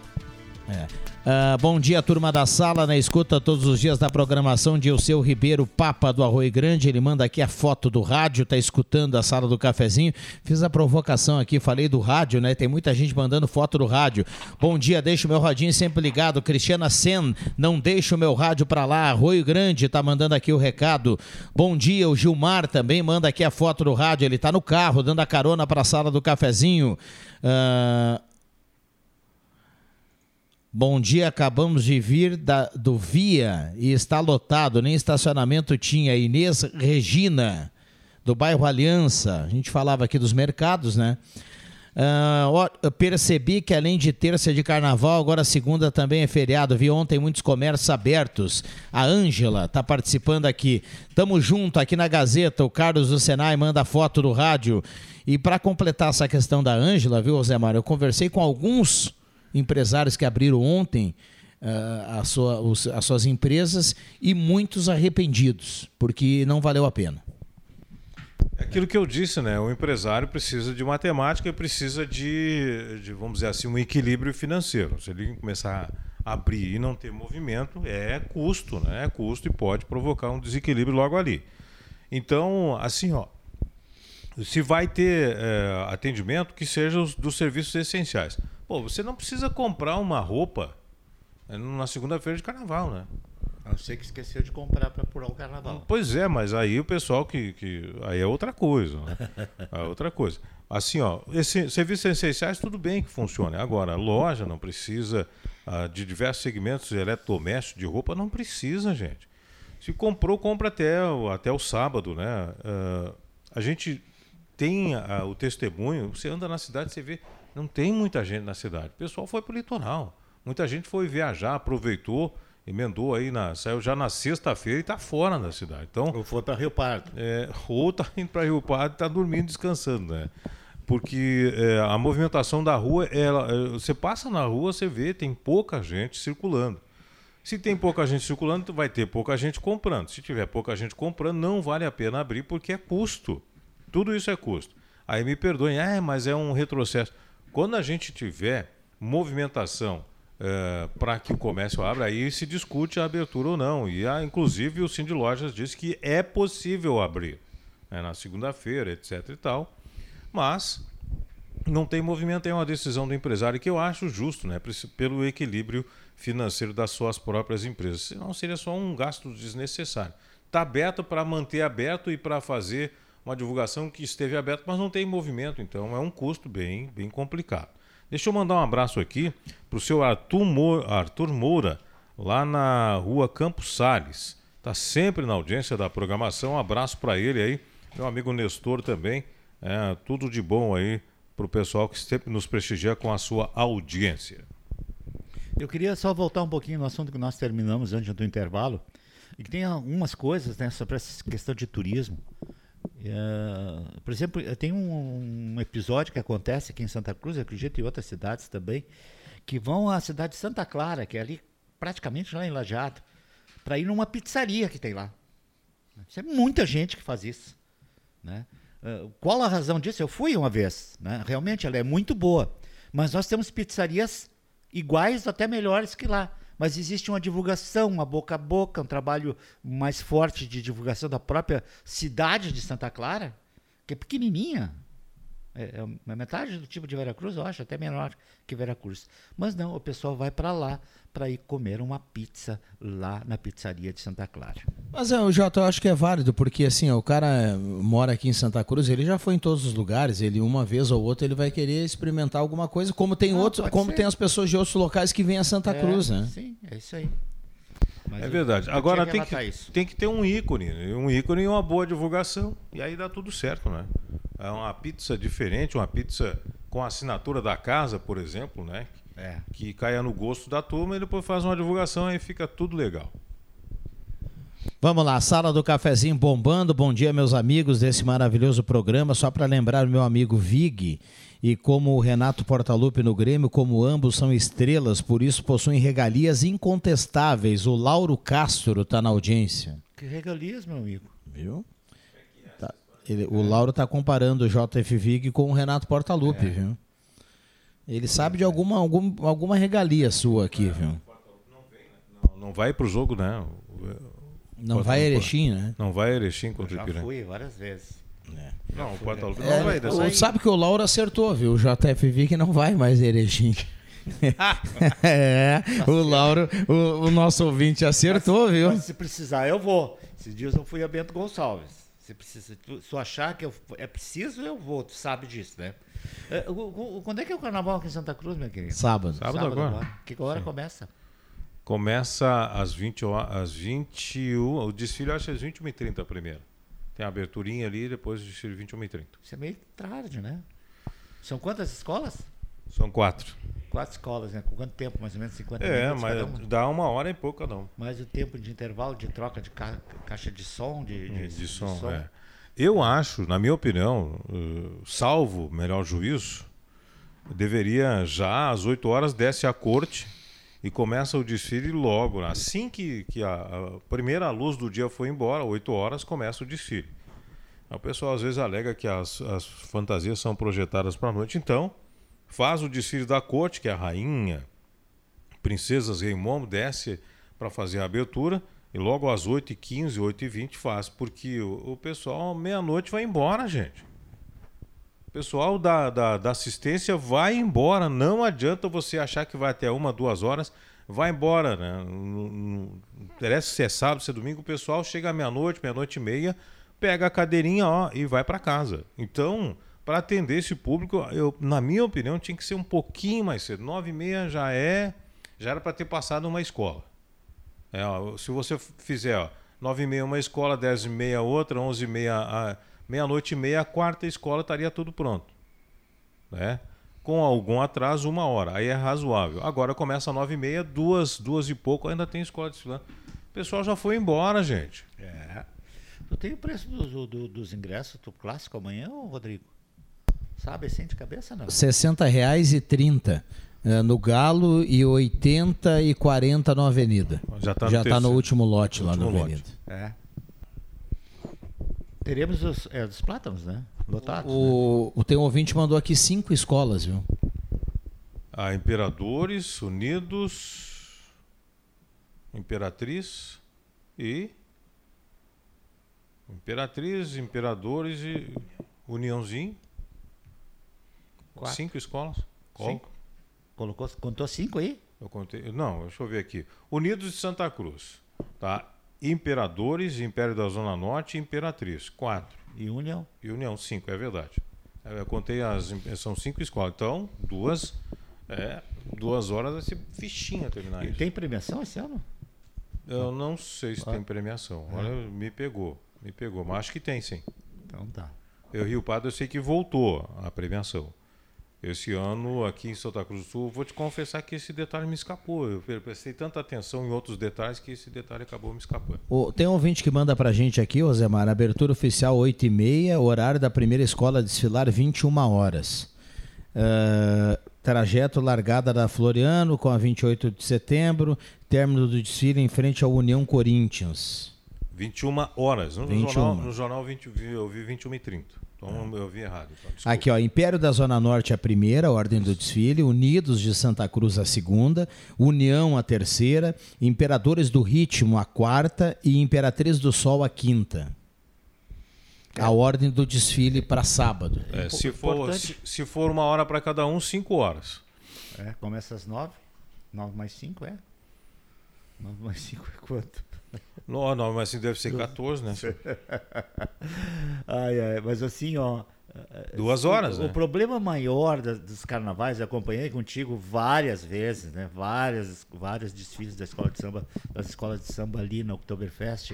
Speaker 1: É. Ah, bom dia, turma da sala, na escuta todos os dias da programação de Euseu Ribeiro, Papa do Arroio Grande. Ele manda aqui a foto do rádio, tá escutando a sala do cafezinho. Fiz a provocação aqui, falei do rádio, né? Tem muita gente mandando foto do rádio. Bom dia, deixa o meu rodinho sempre ligado. Cristiana Sen, não deixa o meu rádio pra lá. Arroio Grande tá mandando aqui o recado. Bom dia, o Gilmar também manda aqui a foto do rádio. Ele tá no carro, dando a carona pra sala do cafezinho. Ah, Bom dia, acabamos de vir da, do Via e está lotado, nem estacionamento tinha. Inês Regina, do bairro Aliança. A gente falava aqui dos mercados, né? Eu percebi que além de terça de carnaval, agora segunda também é feriado. Vi ontem muitos comércios abertos. A Ângela está participando aqui. Tamo junto aqui na Gazeta. O Carlos do Senai manda foto do rádio. E para completar essa questão da Ângela, viu, Zé Mário? Eu conversei com alguns empresários que abriram ontem uh, a sua, os, as suas empresas e muitos arrependidos, porque não valeu a pena.
Speaker 5: É aquilo que eu disse, né? O empresário precisa de matemática e precisa de, de, vamos dizer assim, um equilíbrio financeiro. Se ele começar a abrir e não ter movimento, é custo, né? É custo e pode provocar um desequilíbrio logo ali. Então, assim, ó, se vai ter é, atendimento, que seja os, dos serviços essenciais. Pô, você não precisa comprar uma roupa né, na segunda-feira de carnaval, né?
Speaker 4: A não ser que esqueceu de comprar para apurar o carnaval.
Speaker 5: Pois é, mas aí o pessoal que. que aí é outra coisa. Né? É outra coisa. Assim, ó, esse, serviços essenciais, tudo bem que funcione. Agora, a loja não precisa uh, de diversos segmentos eletrodomésticos, de roupa, não precisa, gente. Se comprou, compra até, até o sábado, né? Uh, a gente tem uh, o testemunho, você anda na cidade, você vê não tem muita gente na cidade. O pessoal foi para o litoral. Muita gente foi viajar, aproveitou, emendou aí, na, saiu já na sexta-feira e está fora da cidade. Então,
Speaker 4: ou foi para Rio Pardo.
Speaker 5: É, ou está indo para Rio Pardo e está dormindo, descansando, né? Porque é, a movimentação da rua, ela, é, você passa na rua, você vê, tem pouca gente circulando. Se tem pouca gente circulando, vai ter pouca gente comprando. Se tiver pouca gente comprando, não vale a pena abrir porque é custo. Tudo isso é custo. Aí me perdoem, ah, mas é um retrocesso. Quando a gente tiver movimentação é, para que o comércio abra, aí se discute a abertura ou não. E, a, inclusive, o Cindy Lojas disse que é possível abrir né, na segunda-feira, etc. e tal. Mas não tem movimento, é uma decisão do empresário que eu acho justo, né, pelo equilíbrio financeiro das suas próprias empresas. Senão seria só um gasto desnecessário. Está aberto para manter aberto e para fazer uma divulgação que esteve aberta, mas não tem movimento, então é um custo bem, bem complicado. Deixa eu mandar um abraço aqui para o seu Arthur Moura, Arthur Moura, lá na rua Campos Sales. Está sempre na audiência da programação. Um abraço para ele aí, meu amigo Nestor também. É, tudo de bom aí para o pessoal que sempre nos prestigia com a sua audiência.
Speaker 4: Eu queria só voltar um pouquinho no assunto que nós terminamos antes do intervalo, e que tem algumas coisas né, sobre essa questão de turismo. Uh, por exemplo, tem um, um, episódio que acontece aqui em Santa Cruz, acredito, em outras cidades também, que vão à cidade de Santa Clara, que é ali praticamente lá em Lajeado, para ir numa pizzaria que tem lá. Isso é muita gente que faz isso. Né? Uh, qual a razão disso? Eu fui uma vez. Né? Realmente ela é muito boa. Mas nós temos pizzarias iguais, até melhores que lá mas existe uma divulgação, uma boca a boca, um trabalho mais forte de divulgação da própria cidade de Santa Clara, que é pequenininha. É, é metade do tipo de Veracruz, eu acho, até menor que Veracruz. Mas não, o pessoal vai para lá para ir comer uma pizza lá na pizzaria de Santa Clara.
Speaker 1: Mas é, o Jota, eu acho que é válido, porque assim, o cara mora aqui em Santa Cruz, ele já foi em todos os lugares, ele uma vez ou outra ele vai querer experimentar alguma coisa, como tem
Speaker 4: Ah,
Speaker 1: outros, como
Speaker 4: ser.
Speaker 1: tem as pessoas de outros locais que vêm a Santa
Speaker 4: É,
Speaker 1: Cruz, né?
Speaker 4: Sim, é isso aí. Mas
Speaker 5: É
Speaker 4: eu-
Speaker 5: verdade.
Speaker 4: eu
Speaker 5: Agora tem que,
Speaker 4: isso.
Speaker 5: tem que ter um ícone. Um ícone e uma boa divulgação. E aí dá tudo certo, né? É uma pizza diferente, uma pizza com a assinatura da casa, por exemplo, né?
Speaker 4: É.
Speaker 5: Que caia no gosto da turma e depois faz uma divulgação e fica tudo legal.
Speaker 1: Vamos lá, sala do cafezinho bombando. Bom dia, meus amigos desse maravilhoso programa. Só para lembrar o meu amigo Vig e como o Renato Portaluppi no Grêmio, como ambos são estrelas, por isso possuem regalias incontestáveis. O Lauro Castro está na audiência.
Speaker 4: Que regalias, meu amigo.
Speaker 1: Viu? Tá. Ele- o Lauro está comparando o JF Vig com o Renato Portaluppi, viu? Ele sabe de alguma, algum, alguma regalia sua aqui, viu?
Speaker 5: Não, não vai pro jogo, né?
Speaker 1: Não vai Erechim, né?
Speaker 5: Não vai a Erechim contra o
Speaker 4: Já
Speaker 5: Ipiranga.
Speaker 4: fui várias vezes.
Speaker 5: Não, o Porta-Lupe
Speaker 1: É,
Speaker 5: não vai dessa
Speaker 1: o- sabe que o Lauro acertou, viu? O JF Vig não vai mais a Erechim. é, o Lauro, o, o nosso ouvinte acertou, viu?
Speaker 4: Mas se precisar, eu vou. Esses dias eu fui a Bento Gonçalves. Se, precisa, tu- se tu achar que eu- é preciso, eu vou. Tu sabe disso, né? É, quando é que é o carnaval aqui em Santa Cruz, meu querido?
Speaker 1: Sábado.
Speaker 5: Sábado agora.
Speaker 4: Que hora começa?
Speaker 5: Começa às 20 horas, às 21. O desfile acho que é às 21h30 primeiro. Tem a aberturinha ali, depois o desfile 21h30.
Speaker 4: Isso é meio tarde, né? São quantas escolas?
Speaker 5: São quatro.
Speaker 4: Quatro escolas, né? Com quanto tempo? Mais ou menos 50
Speaker 5: É,
Speaker 4: minutos
Speaker 5: mas
Speaker 4: cada uma?
Speaker 5: dá uma hora e pouco cada um.
Speaker 4: Mais o tempo de intervalo de troca de ca- caixa de som, de, de,
Speaker 5: de som. é. Eu acho, na minha opinião, eh, salvo melhor juízo, deveria já às 8 horas desce a corte e começa o desfile logo. Assim que, que a, primeira luz do dia foi embora, 8 horas, começa o desfile. O pessoal às vezes alega que as, as fantasias são projetadas para a noite, então faz o desfile da corte, que é a rainha, princesas Rei Momo, desce para fazer a abertura e logo às 8h15, 8h20 faz, porque o, o pessoal meia-noite vai embora, gente. O pessoal da, da, da assistência vai embora, não adianta você achar que vai até uma, duas horas, vai embora, né? Não, interessa se é sábado, se é domingo, o pessoal chega à meia-noite, meia-noite e meia, pega a cadeirinha ó, e vai para casa. Então, para atender esse público, eu, na minha opinião, tinha que ser um pouquinho mais cedo. Nove e meia já é, já era para ter passado uma escola. É, ó, se você fizer ó, nove e meia uma escola, dez e meia outra, onze e meia, a- meia-noite e meia a quarta escola estaria tudo pronto. Né? Com algum atraso, uma hora. Aí é razoável. Agora começa às nove e meia, duas, duas e pouco, ainda tem escola desfilando. O pessoal já foi embora, gente.
Speaker 4: É. Tu tem o preço do- do- do- dos ingressos do clássico amanhã, Rodrigo? Sabe assim de cabeça, não?
Speaker 1: R$ 60,30 eh, no Galo e 80 e 40 no Avenida.
Speaker 5: Já está no
Speaker 1: Já tá no
Speaker 5: terceiro.
Speaker 1: último lote lá no
Speaker 5: Último
Speaker 1: Avenida.
Speaker 4: É. Teremos os, é, os plátanos, né? Lotados. né?
Speaker 1: O, o tem um ouvinte mandou aqui cinco escolas, viu?
Speaker 5: A Imperadores, Unidos, Imperatriz e. Imperatriz, Imperadores e Uniãozinho.
Speaker 4: Quatro.
Speaker 5: Cinco escolas.
Speaker 4: Cinco. Colocou, contou cinco aí?
Speaker 5: Eu contei. Não, deixa eu ver aqui. Unidos de Santa Cruz. Tá? Imperadores, Império da Zona Norte e Imperatriz. Quatro.
Speaker 4: E União?
Speaker 5: E União, cinco, é verdade. Eu contei as. São cinco escolas. Então, duas. É, duas horas vai ser fichinha terminar
Speaker 4: E
Speaker 5: isso.
Speaker 4: tem premiação esse ano?
Speaker 5: Eu não sei se
Speaker 4: Ah.
Speaker 5: tem premiação. Olha, me pegou. Me pegou. Mas acho que tem, sim.
Speaker 4: Então tá.
Speaker 5: Eu Rio Pardo eu sei que voltou a premiação. Esse ano, aqui em Santa Cruz do Sul, vou te confessar que esse detalhe me escapou. Eu prestei tanta atenção em outros detalhes que esse detalhe acabou me escapando.
Speaker 1: O- tem um ouvinte que manda pra gente aqui, ô Zemar, abertura oficial 8 e meia, horário da primeira escola desfilar 21 horas. Ah, trajeto largada da Floriano com a 28 de setembro, término do desfile em frente ao União Corinthians.
Speaker 5: 21 horas. No
Speaker 1: 21.
Speaker 5: jornal, no jornal 20, vi- eu vi 21 e 30. Então eu vi errado. então.
Speaker 1: Aqui, ó, Império da Zona Norte a primeira, ordem do desfile, Unidos de Santa Cruz a segunda, União a terceira, Imperadores do Ritmo a quarta e Imperatriz do Sol a quinta. a ordem do desfile para sábado.
Speaker 5: É, se, for, se, se for uma hora para cada um, cinco horas.
Speaker 4: É, começa às nove. Nove mais cinco é? Nove mais cinco é quanto?
Speaker 5: Não, não, mas assim deve ser 14, né?
Speaker 4: ai, ai, mas assim, ó.
Speaker 5: Duas horas,
Speaker 4: o,
Speaker 5: né?
Speaker 4: O problema maior das, dos carnavais, eu acompanhei contigo várias vezes, né? Várias, vários desfiles da escola de samba, das escolas de samba ali na Oktoberfest,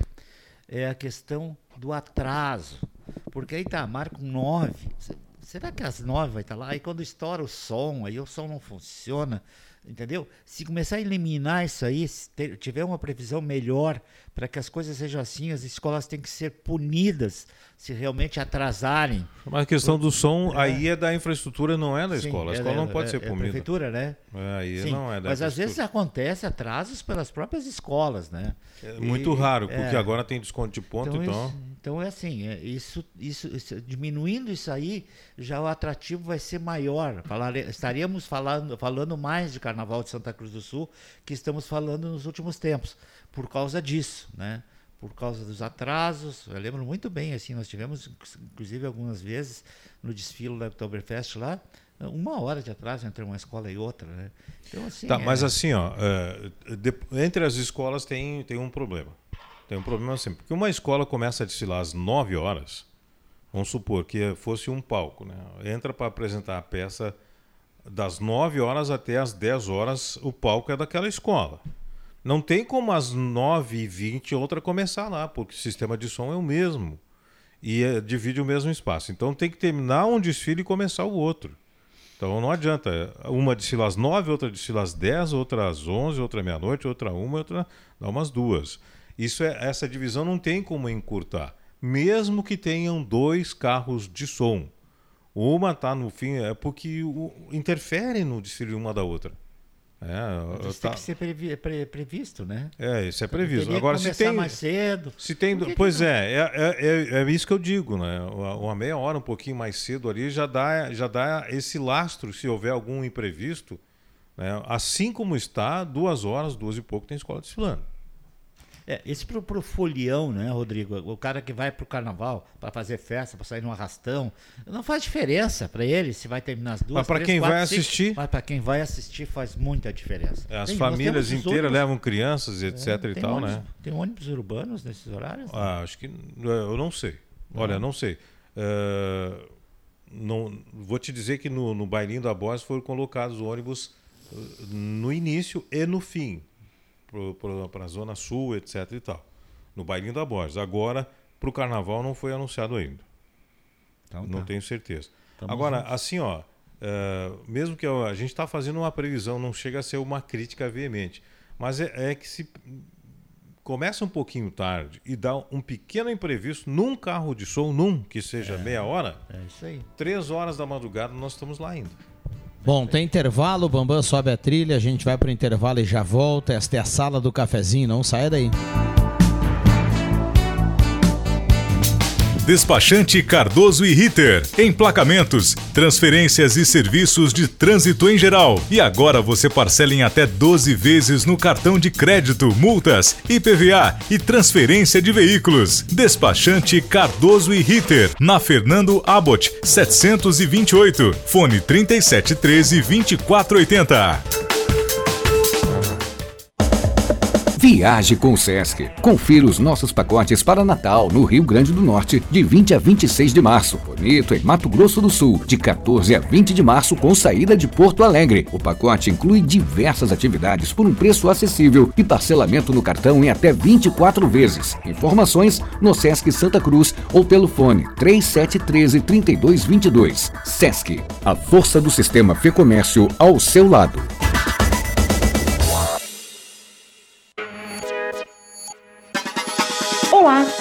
Speaker 4: é a questão do atraso. Porque aí tá, marca um nove. Será que às nove vai estar lá? Aí quando estoura o som, aí o som não funciona. Entendeu? Se começar a eliminar isso aí, tiver uma previsão melhor para que as coisas sejam assim, as escolas têm que ser punidas se realmente atrasarem.
Speaker 5: Mas a questão do som é. aí é da infraestrutura, não é da
Speaker 4: Sim,
Speaker 5: escola. A
Speaker 4: é,
Speaker 5: escola não
Speaker 4: é,
Speaker 5: pode
Speaker 4: é,
Speaker 5: ser
Speaker 4: é
Speaker 5: punida.
Speaker 4: prefeitura, né?
Speaker 5: É, aí
Speaker 4: Sim,
Speaker 5: não é da
Speaker 4: Mas às vezes acontece atrasos pelas próprias escolas, né?
Speaker 5: É muito
Speaker 4: E-
Speaker 5: raro, porque
Speaker 4: é.
Speaker 5: agora tem desconto de ponto, então.
Speaker 4: Então, isso- então é assim, é, isso, isso, isso- diminuindo isso aí, já o atrativo vai ser maior. Falar, estaríamos falando, falando mais de Carnaval de Santa Cruz do Sul que estamos falando nos últimos tempos, por causa disso, né? Por causa dos atrasos. Eu lembro muito bem, assim, nós tivemos, inclusive, algumas vezes no desfile da Oktoberfest lá, uma hora de atraso entre uma escola e outra, né? Então, assim.
Speaker 5: Tá, mas
Speaker 4: é-
Speaker 5: assim, ó, é, de- entre as escolas tem, tem um problema. Tem um problema assim, porque uma escola começa a desfilar às 9 horas, vamos supor que fosse um palco, né? Entra para apresentar a peça das 9 horas até as 10 horas, o palco é daquela escola. Não tem como às 9h20 outra começar lá, porque o sistema de som é o mesmo. E é- divide o mesmo espaço. Então tem que terminar um desfile e começar o outro. Então não adianta. Uma desfila às 9, outra desfila às 10, outra às 11, outra meia-noite, outra uma, outra dá umas duas. Isso é, essa divisão não tem como encurtar. Mesmo que tenham dois carros de som. Uma está no fim, é porque o- interfere no desfile uma da outra. É,
Speaker 4: isso
Speaker 5: tá-
Speaker 4: tem que ser previ- pre- previsto, né?
Speaker 5: é, isso é previsto.
Speaker 4: Que
Speaker 5: Agora, se tem.
Speaker 4: mais cedo.
Speaker 5: Se tem,
Speaker 4: que que
Speaker 5: pois
Speaker 4: não?
Speaker 5: é, é, é, é, é isso que eu digo, né? Uma, uma meia hora, um pouquinho mais cedo ali, já dá, já dá esse lastro, se houver algum imprevisto. Né? Assim como está, duas horas, duas e pouco, tem escola desfilando.
Speaker 4: É, esse pro, pro folião, né, Rodrigo? O cara que vai pro carnaval para fazer festa, para sair num arrastão, não faz diferença para ele se vai terminar as duas.
Speaker 5: Mas
Speaker 4: três,
Speaker 5: quem
Speaker 4: quatro,
Speaker 5: vai
Speaker 4: cinco.
Speaker 5: assistir?
Speaker 4: Mas para quem vai assistir faz muita diferença.
Speaker 5: As
Speaker 4: Tem-
Speaker 5: famílias inteiras levam crianças, etc
Speaker 4: É,
Speaker 5: e
Speaker 4: tem
Speaker 5: tal,
Speaker 4: ônibus-
Speaker 5: né?
Speaker 4: Tem ônibus urbanos nesses horários?
Speaker 5: Ah, acho que. Eu não sei. Olha, não sei. Eh, não, vou te dizer que no, no bailinho da Boss foram colocados ônibus eh, no início e no fim, para a Zona Sul, etc. e tal. No bailinho da Borges. Agora, para o carnaval não foi anunciado ainda.
Speaker 4: Então
Speaker 5: não
Speaker 4: tá.
Speaker 5: tenho certeza.
Speaker 4: Tamo
Speaker 5: Agora,
Speaker 4: juntos.
Speaker 5: assim, ó, eh, mesmo que eu- a gente está fazendo uma previsão, não chega a ser uma crítica veemente, mas é, é que se começa um pouquinho tarde e dá um pequeno imprevisto num carro de som, num que seja meia hora,
Speaker 4: É isso aí.
Speaker 5: três horas da madrugada nós estamos lá ainda.
Speaker 1: Bom, tem intervalo, o Bambam sobe a trilha, a gente vai pro intervalo e já volta. Esta é a sala do cafezinho, não saia daí.
Speaker 16: Despachante Cardoso e Ritter. Emplacamentos, transferências e serviços de trânsito em geral. E agora você parcela em até 12 vezes no cartão de crédito, multas, IPVA e transferência de veículos. Despachante Cardoso e Ritter. Na Fernando Abbott, 728. Fone 3713 2480.
Speaker 17: Viaje com o Sesc. Confira os nossos pacotes para Natal, no Rio Grande do Norte, de 20 a 26 de março. Bonito, em Mato Grosso do Sul, de 14 a 20 de março, com saída de Porto Alegre. O pacote inclui diversas atividades por um preço acessível e parcelamento no cartão em até 24 vezes. Informações no Sesc Santa Cruz ou pelo fone 3713 3222. Sesc, a força do sistema Fê Comércio ao seu lado.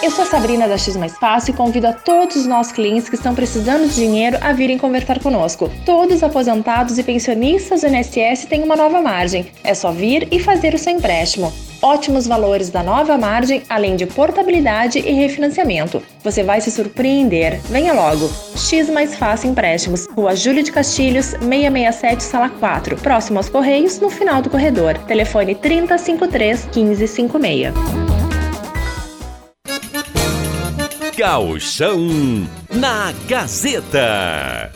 Speaker 18: Eu sou a Sabrina da X Mais Fácil e convido a todos os nossos clientes que estão precisando de dinheiro a virem conversar conosco. Todos aposentados e pensionistas do INSS têm uma nova margem. É só vir e fazer o seu empréstimo. Ótimos valores da nova margem, além de portabilidade e refinanciamento. Você vai se surpreender. Venha logo. X Mais Fácil Empréstimos, Rua Júlio de Castilhos, 667, Sala 4, próximo aos Correios, no final do corredor. Telefone 3053 1556.
Speaker 19: Gauchão na Gazeta.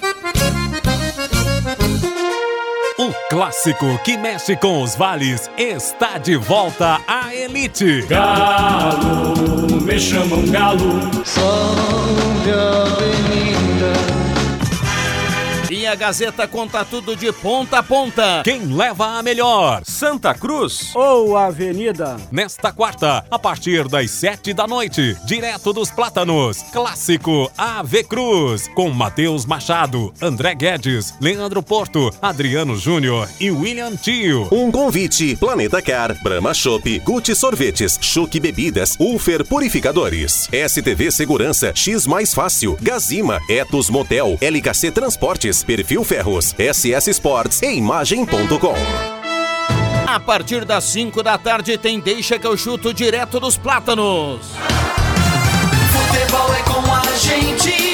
Speaker 16: O clássico que mexe com os vales está de volta à elite.
Speaker 20: Galo, me chamam galo. Salve avenida.
Speaker 1: A Gazeta conta tudo de ponta a ponta.
Speaker 16: Quem leva a melhor?
Speaker 1: Santa Cruz
Speaker 16: ou Avenida? Nesta quarta, a partir das sete da noite, direto dos Plátanos, clássico AV Cruz, com Matheus Machado, André Guedes, Leandro Porto, Adriano Júnior e William Tio.
Speaker 7: Um convite: Planeta Car, Brahma Shop, Gucci Sorvetes, Chuque Bebidas, Ulfer Purificadores, STV Segurança, X Mais Fácil, Gazima, Etos Motel, LKC Transportes, Perfil Ferros, SS Sports e Imagem.com.
Speaker 1: A partir das 5 da tarde tem Deixa que eu chuto direto dos plátanos.
Speaker 20: Futebol é com a gente.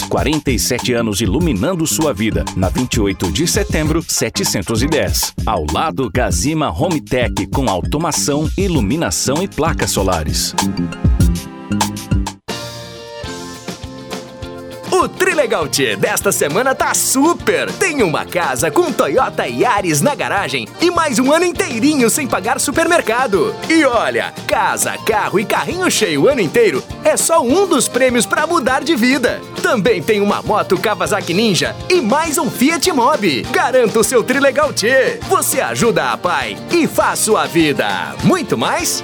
Speaker 10: 47 anos iluminando sua vida. Na 28 de setembro, 710. Ao lado, Gazima Home Tech com automação, iluminação e placas solares.
Speaker 21: O Trilegal T desta semana tá super! Tem uma casa com Toyota Yaris na garagem e mais um ano inteirinho sem pagar supermercado. E olha, casa, carro e carrinho cheio o ano inteiro é só um dos prêmios para mudar de vida. Também tem uma moto Kawasaki Ninja e mais um Fiat Mobi. Garanta o seu Trilegal T. Você ajuda a pai e faz sua vida. Muito mais?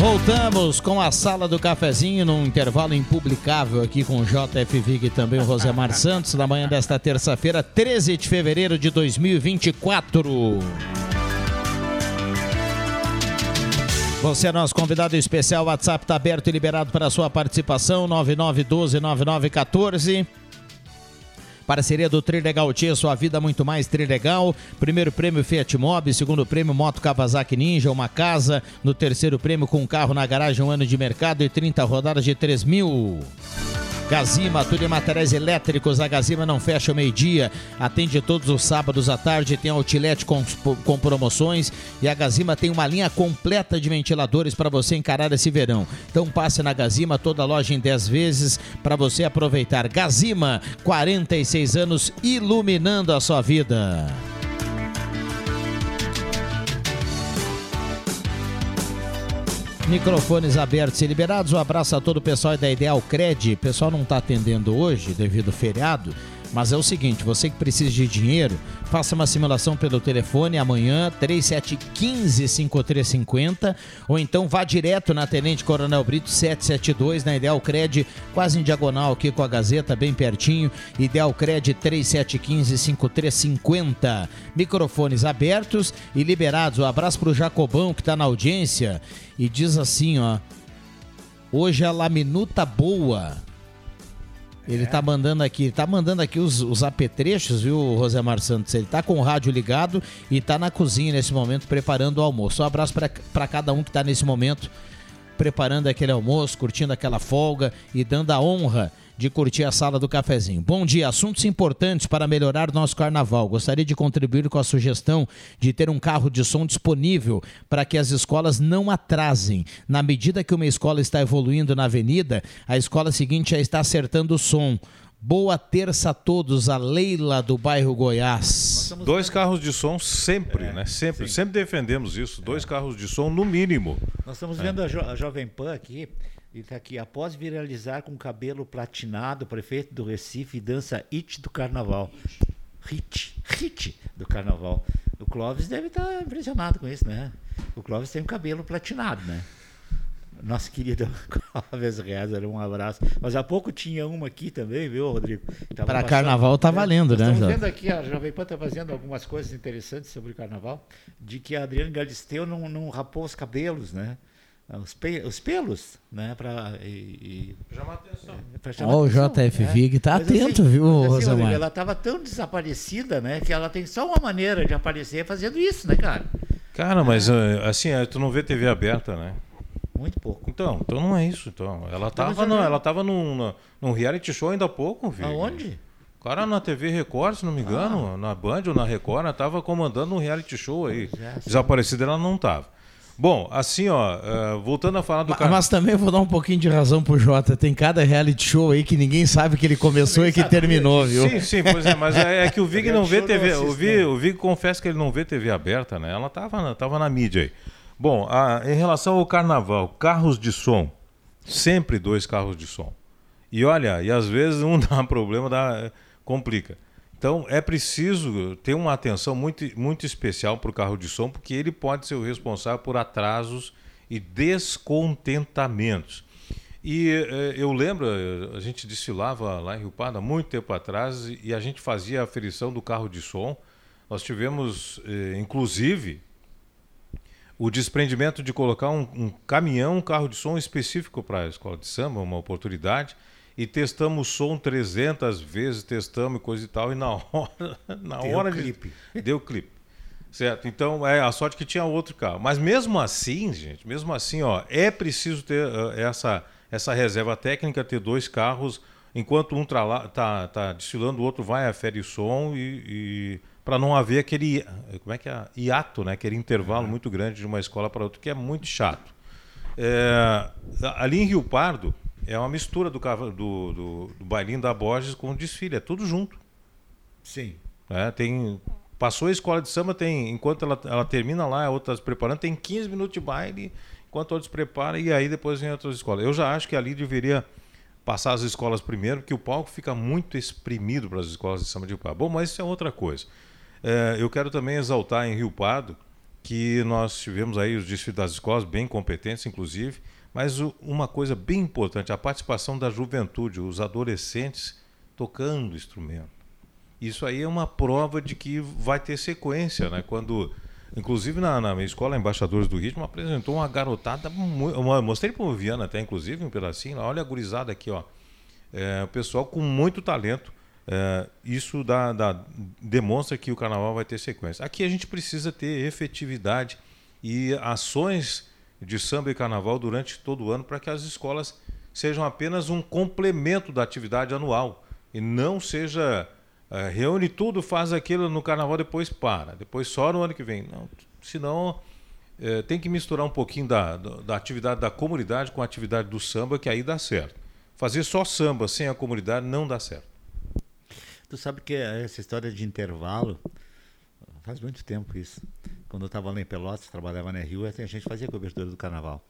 Speaker 1: Voltamos com a sala do cafezinho num intervalo impublicável aqui com o JF Vig e também o Rosemar Santos na manhã desta terça-feira, 13 de fevereiro de 2024. Você é nosso convidado especial, o WhatsApp está aberto e liberado para a sua participação, 99129914. Parceria do Trilegal Tia, sua vida muito mais Trilegal. Primeiro prêmio Fiat Mobi, segundo prêmio Moto Kawasaki Ninja, uma casa. No terceiro prêmio com um carro na garagem, um ano de mercado e 30 rodadas de 3 mil. Gazima, tudo em materiais elétricos. A Gazima não fecha ao meio-dia, atende todos os sábados à tarde, tem outlet com, com promoções e a Gazima tem uma linha completa de ventiladores para você encarar esse verão. Então passe na Gazima, toda loja em 10 vezes para você aproveitar. Gazima, 46 anos iluminando a sua vida. Microfones abertos e liberados. Um abraço a todo o pessoal da Ideal Cred. O pessoal não está atendendo hoje devido ao feriado. Mas é o seguinte, você que precisa de dinheiro, faça uma simulação pelo telefone amanhã, 3715-5350, ou então vá direto na Tenente Coronel Brito 772, na Ideal Cred, quase em diagonal aqui com a Gazeta, bem pertinho. Ideal Cred 3715-5350. Microfones abertos e liberados. Um abraço para o Jacobão que está na audiência e diz assim, ó. Hoje a laminuta boa. Ele tá mandando aqui, tá mandando aqui os, os apetrechos, viu, Rosemar Santos? Ele tá com o rádio ligado e tá na cozinha nesse momento preparando o almoço. Um abraço para cada um que tá nesse momento preparando aquele almoço, curtindo aquela folga e dando a honra de curtir a sala do cafezinho. Bom dia, assuntos importantes para melhorar nosso carnaval. Gostaria de contribuir com a sugestão de ter um carro de som disponível para que as escolas não atrasem. Na medida que uma escola está evoluindo na avenida, a escola seguinte já está acertando o som. Boa terça a todos, a Leila do bairro Goiás.
Speaker 5: Dois carros de som sempre, é, né? Sempre, sim. sempre defendemos isso. Dois carros de som no mínimo.
Speaker 4: Nós estamos é. vendo a, jo a Jovem Pan aqui ele está aqui. Após viralizar com cabelo platinado, prefeito do Recife dança hit do carnaval. Hit, hit do carnaval. O Clóvis deve estar tá impressionado com isso, né? O Clóvis tem um cabelo platinado, né? Nosso querido Clóvis Rezer, um abraço. Mas há pouco tinha uma aqui também, viu, Rodrigo?
Speaker 1: Para carnaval tá valendo, né?
Speaker 4: Estamos vendo aqui, a Jovem Pan está fazendo algumas coisas interessantes sobre o carnaval, de que a Adriana Galisteu não, não rapou os cabelos, né? Os, pe os pelos, né? Para
Speaker 1: chamar atenção. É, Ó, o JF Vig está atento, assim, viu, assim, Rosamar?
Speaker 4: Ela estava tão desaparecida, né? Que ela tem só uma maneira de aparecer fazendo isso, né, cara?
Speaker 5: Cara, mas é. assim, é, tu não vê TV aberta, né?
Speaker 4: Muito pouco.
Speaker 5: Então, então não é isso. Então. Ela estava não, ela tava num, num reality show ainda há pouco, viu?
Speaker 4: Aonde?
Speaker 5: O cara na TV Record, se não me engano, ah. na Band ou na Record, ela estava comandando um reality show aí. É, Desaparecida ela não estava. Bom, assim, ó, uh, voltando a falar do
Speaker 1: cara. Mas também vou dar um pouquinho de razão pro Jota. Tem cada reality show aí que ninguém sabe que ele começou e que terminou, viu?
Speaker 5: Sim, sim, pois é, mas é, é que o Vig não vê TV. o, Vig, o Vig confessa que ele não vê TV aberta, né? Ela tava, tava na mídia aí. Bom, a, em relação ao carnaval, carros de som. Sempre dois carros de som. E olha, e às vezes um dá problema, dá, complica. Então é preciso ter uma atenção muito, muito especial para o carro de som, porque ele pode ser o responsável por atrasos e descontentamentos. E eh, eu lembro, a gente desfilava lá em Rio Pardo há muito tempo atrás e a gente fazia a aferição do carro de som. Nós tivemos, eh, inclusive, o desprendimento de colocar um, um caminhão, um carro de som específico para a escola de samba, uma oportunidade e testamos o som 300 vezes, testamos coisa e tal, e na hora, na deu hora clipe. de deu clipe. Certo? Então, é a sorte que tinha outro carro. Mas mesmo assim, gente, mesmo assim, ó, é preciso ter uh, essa essa reserva técnica, ter dois carros, enquanto um tá, tá, tá desfilando, o outro vai afere o som e, e para não haver aquele como é que é hiato, né? Aquele intervalo uhum. muito grande de uma escola para outra que é muito chato. É, ali em Rio Pardo, é uma mistura do, do, do, do bailinho da Borges com o desfile, é tudo junto.
Speaker 4: Sim.
Speaker 5: É, tem, passou a escola de samba, tem, enquanto ela, ela termina lá, a outra se preparando, tem 15 minutos de baile, enquanto outros preparam, e aí depois vem outras escolas. Eu já acho que ali deveria passar as escolas primeiro, porque o palco fica muito exprimido para as escolas de samba de Rio Pardo. Bom, mas isso é outra coisa. É, eu quero também exaltar em Rio Pardo que nós tivemos aí os desfiles das escolas, bem competentes, inclusive, mas uma coisa bem importante, a participação da juventude, os adolescentes tocando instrumento. Isso aí é uma prova de que vai ter sequência, né? Quando, inclusive na, na minha escola, Embaixadores do Ritmo, apresentou uma garotada, uma, mostrei para o Viana até, inclusive, um pedacinho, olha a gurizada aqui, ó. É, o pessoal com muito talento. É, isso dá, dá, demonstra que o carnaval vai ter sequência. Aqui a gente precisa ter efetividade e ações de samba e carnaval durante todo o ano para que as escolas sejam apenas um complemento da atividade anual e não seja é, reúne tudo, faz aquilo no carnaval, depois para, depois só no ano que vem. Não, senão é, tem que misturar um pouquinho da, da atividade da comunidade com a atividade do samba, que aí dá certo. Fazer só samba sem a comunidade não dá certo.
Speaker 4: Tu sabe que essa história de intervalo faz muito tempo isso quando eu estava lá em Pelotas, trabalhava na Rio, a gente fazia cobertura do carnaval.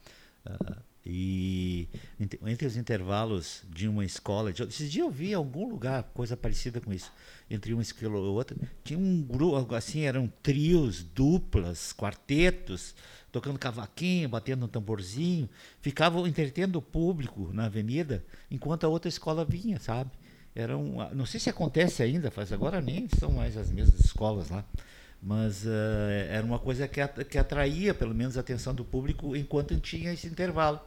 Speaker 4: Uh, e entre os intervalos de uma escola, de, esses dias eu vi em algum lugar coisa parecida com isso, entre uma escola e outra, tinha um grupo, assim, eram trios, duplas, quartetos, tocando cavaquinho, batendo um tamborzinho, ficavam entretendo o público na avenida, enquanto a outra escola vinha, sabe? Era um, não sei se acontece ainda, faz agora nem são mais as mesmas escolas lá mas uh, era uma coisa que, que atraía pelo menos a atenção do público enquanto tinha esse intervalo.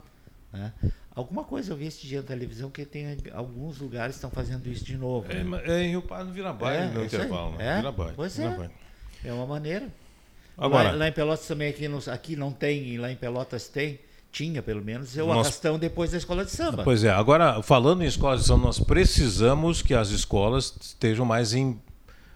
Speaker 4: Né? Alguma coisa eu vi esse dia na televisão que tem alguns lugares estão fazendo isso de novo.
Speaker 5: É, né? é em Rio Pardo vira baile é, no intervalo. Né?
Speaker 4: É,
Speaker 5: vira baile,
Speaker 4: pois é. É uma maneira.
Speaker 5: Agora,
Speaker 4: lá, lá, em Pelotas também aqui não, aqui não tem, lá em Pelotas tem. tinha pelo menos o
Speaker 5: Nós-
Speaker 4: arrastão depois da escola de samba.
Speaker 5: Pois é, agora falando em escolas de samba, nós precisamos que as escolas estejam mais em,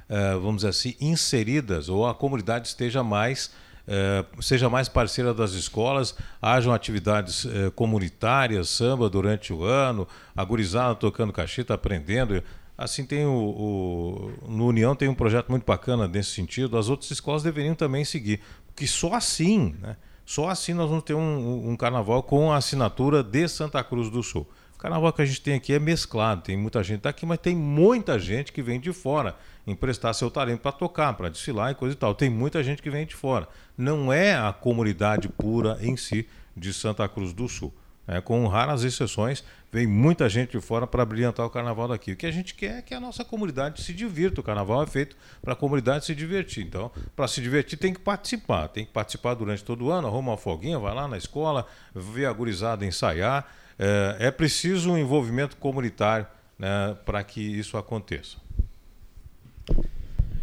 Speaker 5: eh, vamos dizer assim, inseridas, ou a comunidade esteja mais, eh, seja mais parceira das escolas, hajam atividades eh, comunitárias, samba durante o ano, a gurizada tocando cacheta, aprendendo. Assim tem o, o- no União tem um projeto muito bacana nesse sentido. As outras escolas deveriam também seguir, porque só assim, né? Só assim nós vamos ter um, um carnaval com a assinatura de Santa Cruz do Sul. O carnaval que a gente tem aqui é mesclado, tem muita gente daqui, mas tem muita gente que vem de fora emprestar seu talento para tocar, para desfilar e coisa e tal. Tem muita gente que vem de fora. Não é a comunidade pura em si de Santa Cruz do Sul. É, com raras exceções, vem muita gente de fora para brilhantar o carnaval daqui. O que a gente quer é que a nossa comunidade se divirta. O carnaval é feito para a comunidade se divertir. Então, para se divertir, tem que participar. Tem que participar durante todo o ano, arruma uma folguinha, vai lá na escola, vê a gurizada ensaiar. É, é preciso um envolvimento comunitário né, para que isso aconteça.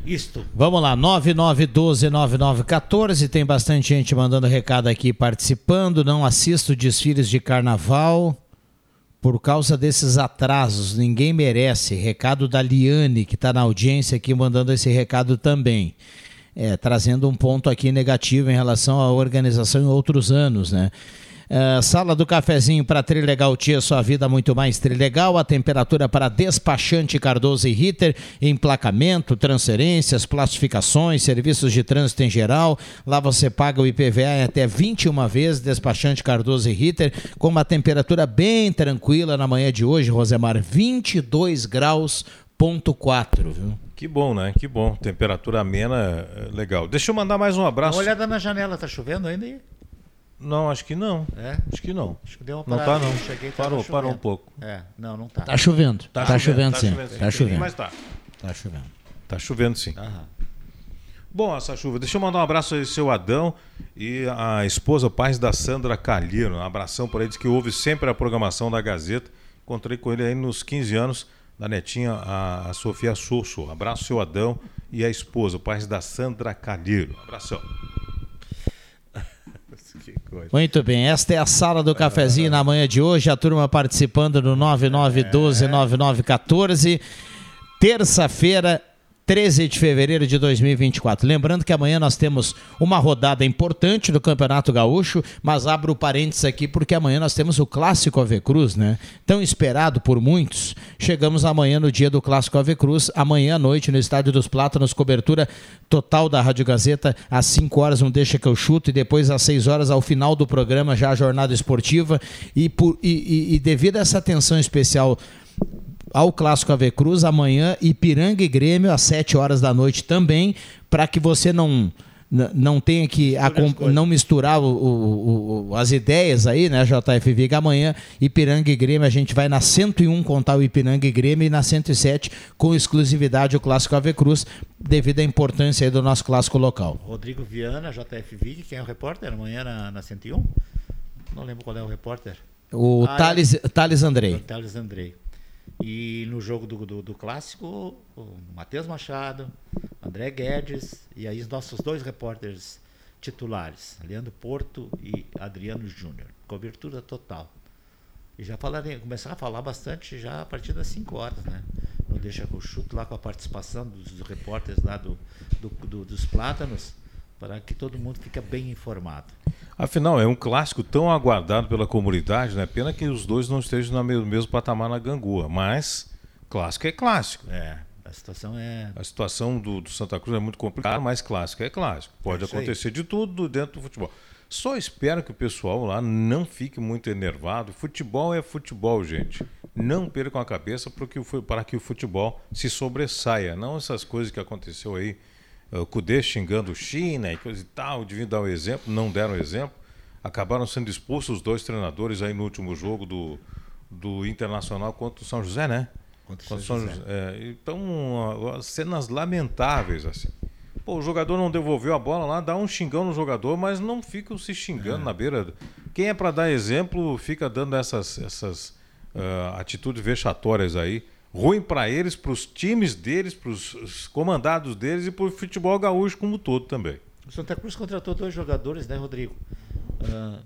Speaker 4: Isto.
Speaker 1: Vamos lá, 9912-9914. Tem bastante gente mandando recado aqui participando. Não assisto desfiles de carnaval por causa desses atrasos. Ninguém merece. Recado da Liane, que está na audiência aqui, mandando esse recado também. É, trazendo um ponto aqui negativo em relação à organização em outros anos, né? É, sala do cafezinho para Trilegal Tia, sua vida muito mais Trilegal. A temperatura para despachante Cardoso e Ritter, emplacamento, transferências, classificações, serviços de trânsito em geral. Lá você paga o IPVA em até 21 vezes, despachante Cardoso e Ritter, com uma temperatura bem tranquila na manhã de hoje, Rosemar, 22 graus, ponto 4, viu?
Speaker 5: Que bom, né? Que bom. Temperatura amena, é, legal. Deixa eu mandar mais um
Speaker 4: Dá
Speaker 5: abraço.
Speaker 4: uma olhada na janela, tá chovendo ainda aí?
Speaker 5: Não, acho que não.
Speaker 4: É?
Speaker 5: Acho que não.
Speaker 4: Acho que deu uma
Speaker 5: Não
Speaker 4: parada.
Speaker 5: tá, não.
Speaker 4: Cheguei,
Speaker 5: Parou, parou
Speaker 4: chovendo.
Speaker 5: um pouco.
Speaker 4: É, não, não tá.
Speaker 1: Tá chovendo. Tá, chovendo, sim. Tá chovendo.
Speaker 5: Mas tá.
Speaker 1: Tá chovendo.
Speaker 5: Tá chovendo sim. Bom, essa chuva. Deixa eu mandar um abraço aí ao seu Adão e a esposa, pais da Sandra Calheiro. Um abração por ele, diz que ouve sempre a programação da Gazeta. Encontrei com ele aí nos 15 anos da netinha, a, a Sofia Sosso. Abraço, seu Adão e a esposa, pais da Sandra Calheiro. Abração. Coisa.
Speaker 1: Muito bem, esta é a sala do cafezinho na manhã de hoje, a turma participando no 99129914. Terça-feira, 13 de fevereiro de 2024. Lembrando que amanhã nós temos uma rodada importante do Campeonato Gaúcho, mas abro parênteses aqui porque amanhã nós temos o Clássico Ave Cruz, né? Tão esperado por muitos. Chegamos amanhã no dia do Clássico Ave Cruz, amanhã à noite no Estádio dos Plátanos, cobertura total da Rádio Gazeta às 5 horas, não deixa que eu chuto, e depois às 6 horas ao final do programa já a jornada esportiva e, por, e, e- e devido a essa atenção especial ao Clássico Ave Cruz, amanhã Ipiranga e Grêmio às 7 horas da noite também, para que você não não tenha que não misturar o- o- o- as ideias aí, né, JF Viga, amanhã Ipiranga e Grêmio, a gente vai na 101 contar o Ipiranga e Grêmio e na 107 com exclusividade o Clássico Ave Cruz, devido à importância aí do nosso clássico local.
Speaker 4: Rodrigo Viana, JF Vig, quem é o repórter? Amanhã na, na 101? Não lembro qual é o repórter.
Speaker 1: O
Speaker 4: Ah,
Speaker 1: Thales,
Speaker 4: é.
Speaker 1: Thales Andrei.
Speaker 4: O Thales Andrei. E no jogo do, do, do clássico, o Matheus Machado, André Guedes e aí os nossos dois repórteres titulares, Leandro Porto e Adriano Júnior. Cobertura total. E já falarei, começar a falar bastante já a partir das 5 horas, né? Não deixa que eu chuto lá com a participação dos repórteres lá do, do, do- dos plátanos, para que todo mundo fique bem informado.
Speaker 5: Afinal, é um clássico tão aguardado pela comunidade, né? Pena que os dois não estejam no mesmo, mesmo patamar na gangua, mas clássico é clássico.
Speaker 4: É, a situação é.
Speaker 5: A situação do, do Santa Cruz é muito complicada, mas clássico é clássico. Pode
Speaker 4: É
Speaker 5: acontecer de tudo dentro do futebol. Só espero que o pessoal lá não fique muito enervado. Futebol é futebol, gente. Não percam a cabeça para que o futebol se sobressaia. Não essas coisas que aconteceu aí. Eh, O Cudê xingando China e coisa e tal, deviam dar o exemplo, não deram exemplo. Acabaram sendo expulsos os dois treinadores aí no último jogo do, do Internacional contra o São José, né?
Speaker 4: Contra o São José.
Speaker 5: É, então, cenas lamentáveis assim. Pô, o jogador não devolveu a bola lá, dá um xingão no jogador, mas não ficam se xingando na beira. Quem é para dar exemplo fica dando essas, essas ah, atitudes vexatórias aí. Ruim para eles, para os times deles, para os comandados deles e para o futebol gaúcho como um todo também.
Speaker 4: O Santa Cruz contratou dois jogadores, né, Rodrigo? Ah,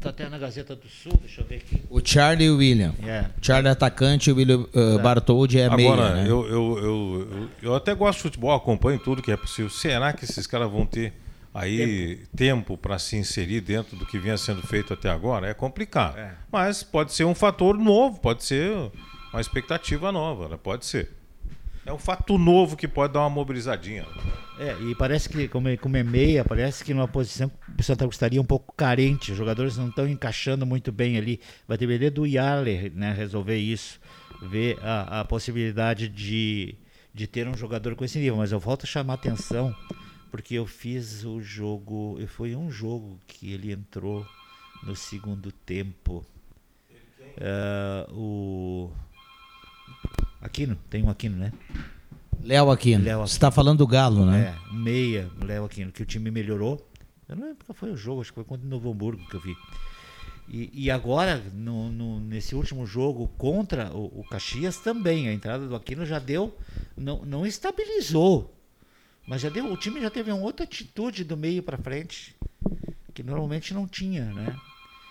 Speaker 4: Tá até na Gazeta do Sul, deixa eu ver aqui.
Speaker 1: O Charlie e o William.
Speaker 4: É.
Speaker 1: Charlie é atacante e o William uh, Bartoldi é
Speaker 5: Agora,
Speaker 1: meia. Né?
Speaker 5: eu, eu, eu, eu, eu até gosto de futebol, acompanho tudo que é possível. Será que esses caras vão ter aí tempo para se inserir dentro do que vinha sendo feito até agora? É complicado.
Speaker 4: É.
Speaker 5: Mas pode ser um fator novo, pode ser uma expectativa nova, né? pode ser. É um fato novo que pode dar uma mobilizadinha.
Speaker 4: É, e parece que, como é, como é meia, parece que numa posição que o Santa Cruz estaria um pouco carente. Os jogadores não estão encaixando muito bem ali. Vai depender do Yarler né, resolver isso. Ver a, a possibilidade de, de ter um jogador com esse nível. Mas eu volto a chamar a atenção, porque eu fiz o jogo. Foi um jogo que ele entrou no segundo tempo. Uh, o. Aquino, tem um Aquino, né?
Speaker 1: Léo Aquino.
Speaker 4: Léo
Speaker 1: Você está falando do Galo, né?
Speaker 4: É, meia, Léo Aquino, que o time melhorou. Eu não lembro qual foi o jogo, acho que foi contra o Novo Hamburgo que eu vi. E, e agora, no, no, nesse último jogo contra o, o, Caxias também, a entrada do Aquino já deu, não, não estabilizou, mas já deu, o time já teve uma outra atitude do meio para frente, que normalmente não tinha, né?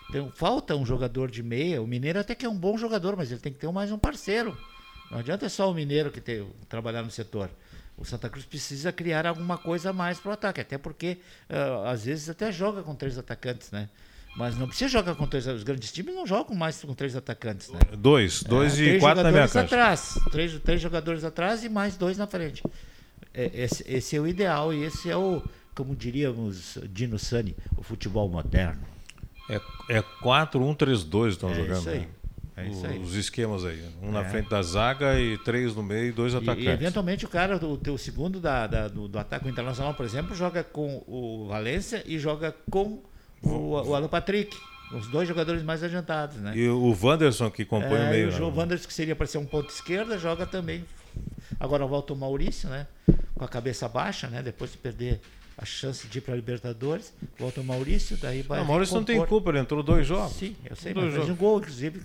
Speaker 4: Então, falta um jogador de meia, o Mineiro até que é um bom jogador, mas ele tem que ter mais um parceiro. Não adianta só o mineiro que tem, trabalhar no setor. O Santa Cruz precisa criar alguma coisa a mais para o ataque, até porque uh, às vezes até joga com três atacantes, né? Mas não precisa jogar com três. Os grandes times não jogam mais com três atacantes, né?
Speaker 5: Dois, dois é, e quatro na minha
Speaker 4: atrás, três, três jogadores atrás e mais dois na frente. É, esse, esse, é o ideal e esse é o, como diríamos, Dino Sani, o futebol moderno.
Speaker 5: É, é 4-1-3-2 estão
Speaker 4: é
Speaker 5: jogando.
Speaker 4: Isso aí.
Speaker 5: Né?
Speaker 4: É isso aí.
Speaker 5: Os esquemas aí. Um
Speaker 4: É.
Speaker 5: na frente da zaga e três no meio e dois
Speaker 4: E,
Speaker 5: atacantes.
Speaker 4: e eventualmente o cara, o teu segundo da, da- do, do ataque internacional, por exemplo, joga com o Valência e joga com o, o Alan Patrick. Os dois jogadores mais adiantados, né?
Speaker 5: E o Wanderson que compõe
Speaker 4: É,
Speaker 5: o meio.
Speaker 4: e o João
Speaker 5: né?
Speaker 4: Wanderson, que seria para ser um ponto esquerda, joga também. Agora volta o Maurício, né? Com a cabeça baixa, né? Depois de perder a chance de ir para a Libertadores. Volta o Maurício, daí vai.
Speaker 5: Não, Maurício não tem culpa, ele entrou dois jogos.
Speaker 4: Sim, eu sei,
Speaker 5: Dois
Speaker 4: mas fez um
Speaker 5: jogos.
Speaker 4: gol, inclusive.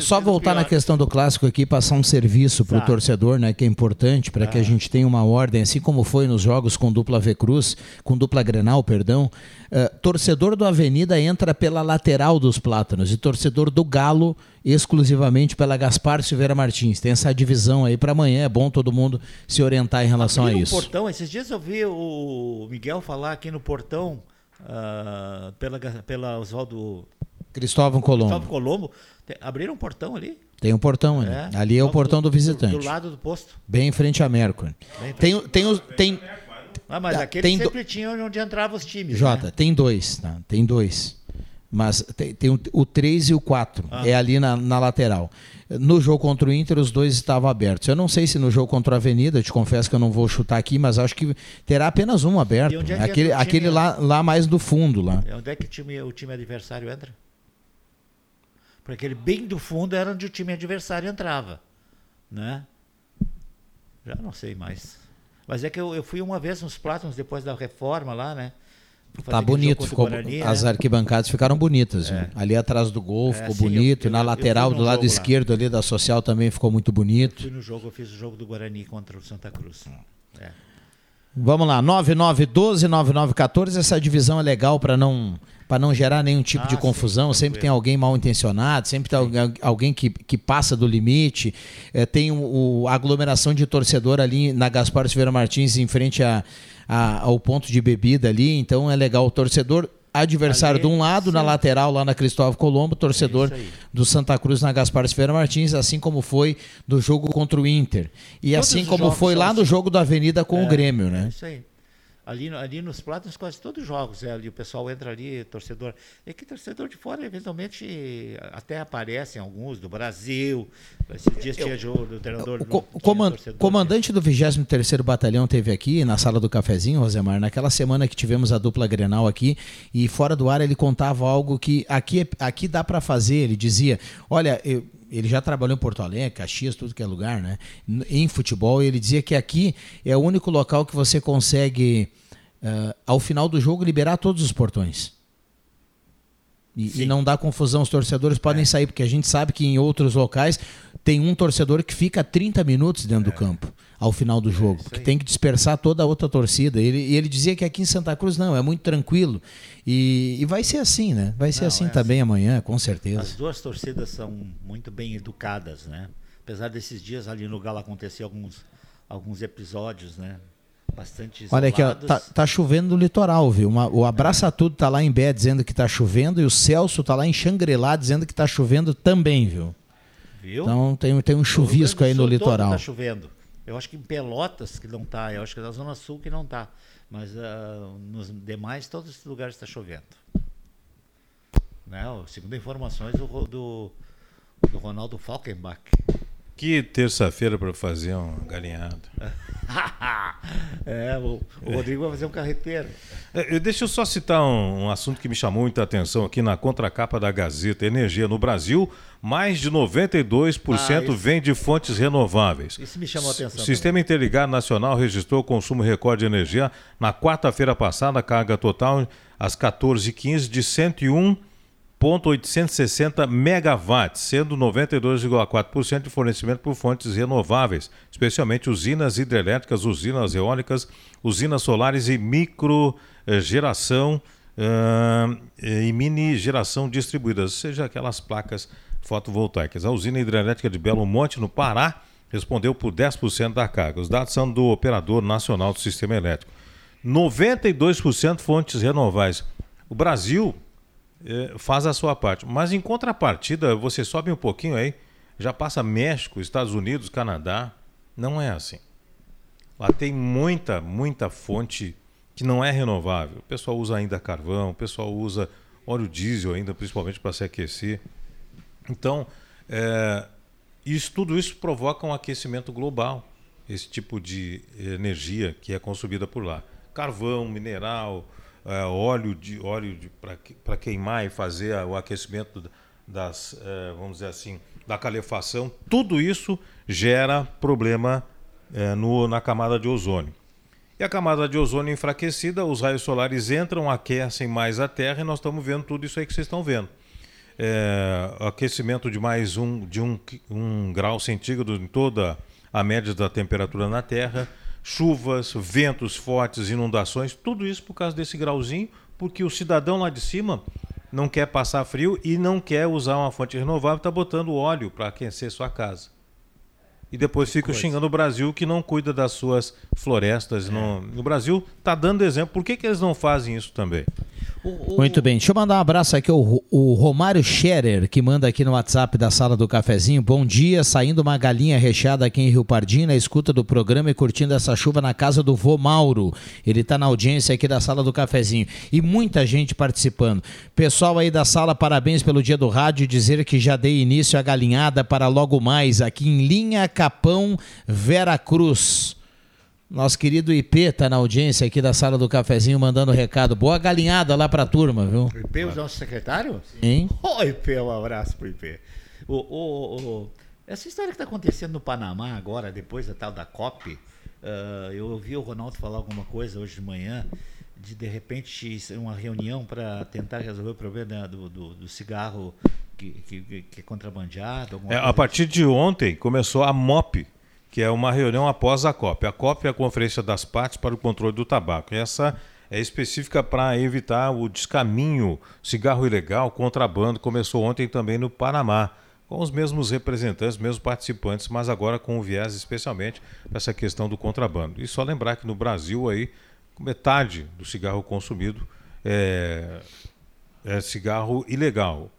Speaker 1: Só voltar na questão do clássico aqui, passar um serviço para o
Speaker 4: Tá.
Speaker 1: torcedor, né, que é importante para que a gente tenha uma ordem, assim como foi nos jogos com dupla V Cruz, com dupla Grenal, perdão. eh, torcedor do Avenida entra pela lateral dos Plátanos e torcedor do Galo exclusivamente pela Gaspar Silveira Martins. Tem essa divisão aí para amanhã, é bom todo mundo se orientar em relação a
Speaker 4: Abriram
Speaker 1: isso.
Speaker 4: portão, esses dias eu vi o Miguel falar aqui no portão, ah, pela, pela Oswaldo
Speaker 1: Cristóvão Colombo.
Speaker 4: Cristóvão Colombo. Abriram um portão ali?
Speaker 1: Tem um portão ali.
Speaker 4: É.
Speaker 1: Ali é o portão do,
Speaker 4: do-
Speaker 1: visitante.
Speaker 4: do lado do posto.
Speaker 1: Bem em frente à Mercury. Tem, tem, os- tem,
Speaker 4: Ah, mas
Speaker 1: Tá,
Speaker 4: aquele
Speaker 1: tem do-
Speaker 4: sempre tinha onde entravam os times.
Speaker 1: Jota,
Speaker 4: né?
Speaker 1: tem dois, tá? Tem dois. Mas tem, tem o, o 3 e o 4.
Speaker 4: Ah.
Speaker 1: É ali na, na lateral. No jogo contra o Inter, os dois estavam abertos. Eu não sei se no jogo contra a Avenida, te confesso que eu não vou chutar aqui, mas acho que terá apenas um aberto.
Speaker 4: E onde é que
Speaker 1: aquele
Speaker 4: time,
Speaker 1: aquele lá, lá mais do fundo. lá.
Speaker 4: É, Onde é que o time, o time adversário entra? Porque aquele bem do fundo era onde o time adversário entrava. Né? Já não sei mais. Mas é que eu, eu fui uma vez nos Plátanos depois da reforma lá, né?
Speaker 1: Tá bonito, ficou,
Speaker 4: Guarani,
Speaker 1: as
Speaker 4: né?
Speaker 1: arquibancadas ficaram bonitas.
Speaker 4: É.
Speaker 1: viu? Ali atrás do gol
Speaker 4: É,
Speaker 1: ficou
Speaker 4: sim, eu-
Speaker 1: bonito.
Speaker 4: eu-
Speaker 1: na
Speaker 4: eu
Speaker 1: lateral
Speaker 4: fui
Speaker 1: do lado
Speaker 4: jogo lá.
Speaker 1: esquerdo ali da social também ficou muito bonito.
Speaker 4: Fui no jogo, eu fiz o jogo do Guarani contra o Santa Cruz. É.
Speaker 1: Vamos lá, 9912-9914. Essa divisão é legal para não para não gerar nenhum tipo
Speaker 4: Ah,
Speaker 1: de
Speaker 4: sim,
Speaker 1: confusão. sempre tem alguém mal intencionado, sempre tem algu- alguém que, que passa do limite. Eh, tem o, o- a aglomeração de torcedor ali na Gaspar Silveira Martins, em frente a, a- ao ponto de bebida ali. Então é legal. O torcedor adversário
Speaker 4: Ali,
Speaker 1: de um lado, na lateral lá na Cristóvão Colombo, torcedor
Speaker 4: É
Speaker 1: do Santa Cruz na Gaspar Silveira Martins, assim como foi do jogo contra o Inter. E
Speaker 4: Todos
Speaker 1: assim como foi lá no
Speaker 4: assim.
Speaker 1: jogo da Avenida com
Speaker 4: É,
Speaker 1: o Grêmio, né?
Speaker 4: É isso aí. Ali, ali nos Plátanos, quase todos os jogos. É, ali o pessoal entra ali, torcedor. É que torcedor de fora, eventualmente, até aparecem alguns do Brasil. Esses dias tinha jogo do treinador.
Speaker 1: O, co- o coman- comandante do 23º Batalhão teve aqui na sala do cafezinho, Rosemar, naquela semana que tivemos a dupla Grenal aqui, e fora do ar ele contava algo que aqui, é- aqui dá para fazer. Ele dizia: Olha, eu- ele já trabalhou em Porto Alegre, Caxias, tudo que é lugar, né? Em futebol, e ele dizia que aqui é o único local que você consegue, ah, ao final do jogo, liberar todos os portões. E, e não dá confusão, os torcedores podem sair, porque a gente sabe que em outros locais tem um torcedor que fica 30 minutos dentro do campo. ao final do jogo, porque tem que dispersar toda a outra torcida. Ele, e ele dizia que aqui em Santa Cruz não, é muito tranquilo. E, e vai ser assim, né? Vai ser
Speaker 4: Não,
Speaker 1: assim
Speaker 4: é
Speaker 1: também
Speaker 4: assim.
Speaker 1: amanhã, com certeza.
Speaker 4: As duas torcidas são muito bem educadas, né? Apesar desses dias ali no Galo acontecer alguns, alguns episódios, né? Bastante
Speaker 1: Olha aqui, ó, tá, tá chovendo no litoral, viu? Uma- o Abraça Tudo tá lá em Bé dizendo que tá chovendo e o Celso tá lá em Xangri-Lá dizendo que tá chovendo também, viu?
Speaker 4: Viu?
Speaker 1: Então tem, tem um chuvisco aí no litoral.
Speaker 4: Tá chovendo. Eu acho que em Pelotas que não tá, eu acho que é na Zona Sul que não tá. Mas ah, nos demais, todos esses lugares está chovendo. Né? Segundo informações do, do, do Ronaldo Falkenbach.
Speaker 5: Que terça-feira para fazer uma galinhada.
Speaker 4: é, o, o Rodrigo vai fazer um carreteiro.
Speaker 5: É, Deixa eu só citar um, um assunto que me chamou muita atenção aqui na contracapa da Gazeta. Energia no Brasil, mais de 92%
Speaker 4: Ah,
Speaker 5: vem de fontes renováveis.
Speaker 4: Isso me chamou a atenção
Speaker 5: O Sistema Interligado Nacional registrou o consumo recorde de energia na quarta-feira passada, carga total às 14h15 de 101,860 megawatts, sendo 92,4% de fornecimento por fontes renováveis, especialmente usinas hidrelétricas, usinas eólicas, usinas solares e microgeração ah, e mini geração distribuídas, ou seja, aquelas placas fotovoltaicas. A usina hidrelétrica de Belo Monte, no Pará, respondeu por 10% da carga. Os dados são do Operador Nacional do Sistema Elétrico. 92% fontes renováveis. O Brasil faz a sua parte, mas em contrapartida, você sobe um pouquinho aí, já passa México, Estados Unidos, Canadá. Não é assim. Lá tem muita, muita fonte que não é renovável. O pessoal usa ainda carvão, o pessoal usa óleo diesel ainda, principalmente para se aquecer. Então, é, isso, tudo isso provoca um aquecimento global, esse tipo de energia que é consumida por lá. Carvão, mineral, é, óleo de óleo para queimar e fazer o aquecimento das, é, vamos dizer assim, da calefação, tudo isso gera problema é, no, na camada de ozônio. E a camada de ozônio enfraquecida, os raios solares entram, aquecem mais a Terra e nós estamos vendo tudo isso aí que vocês estão vendo. É, aquecimento de mais um, de um, um grau centígrado em toda a média da temperatura na Terra, chuvas, ventos fortes, inundações, tudo isso por causa desse grauzinho, porque o cidadão lá de cima não quer passar frio e não quer usar uma fonte renovável, está botando óleo para aquecer sua casa. E depois fica
Speaker 1: coisa.
Speaker 5: xingando o Brasil que não cuida das suas florestas. No, no Brasil está dando exemplo. Por que, que eles não fazem isso também?
Speaker 1: Muito bem, deixa eu mandar um abraço aqui ao o Romário Scherer, que manda aqui no WhatsApp da sala do cafezinho. Bom dia, saindo uma galinha recheada aqui em Rio Pardinho, na escuta do programa e curtindo essa chuva na casa do vô Mauro. Ele está na audiência aqui da sala do cafezinho. E muita gente participando. Pessoal aí da sala, parabéns pelo dia do rádio. Dizer que já dei início à galinhada para logo mais aqui em Linha Capão, Vera Cruz. Nosso querido IP tá na audiência aqui da sala do cafezinho mandando recado. Boa galinhada lá pra turma, viu?
Speaker 4: O IP, o nosso secretário?
Speaker 1: Sim.
Speaker 4: Ô, IP, um abraço pro IP. O, o- o- essa história que está acontecendo no Panamá agora, depois da tal da COP, ah, eu ouvi o Ronaldo falar alguma coisa hoje de manhã, de de repente uma reunião para tentar resolver o problema do, do- do cigarro que, que- que é contrabandeado.
Speaker 5: É, a partir de ontem começou a MOP, que é uma reunião após a COP. A COP é a Conferência das Partes para o Controle do Tabaco. E essa é específica para evitar o descaminho, cigarro ilegal, contrabando. Começou ontem também no Panamá, com os mesmos representantes, mesmos participantes, mas agora com um viés especialmente para essa questão do contrabando. E só lembrar que no Brasil aí metade do cigarro consumido é, é cigarro ilegal.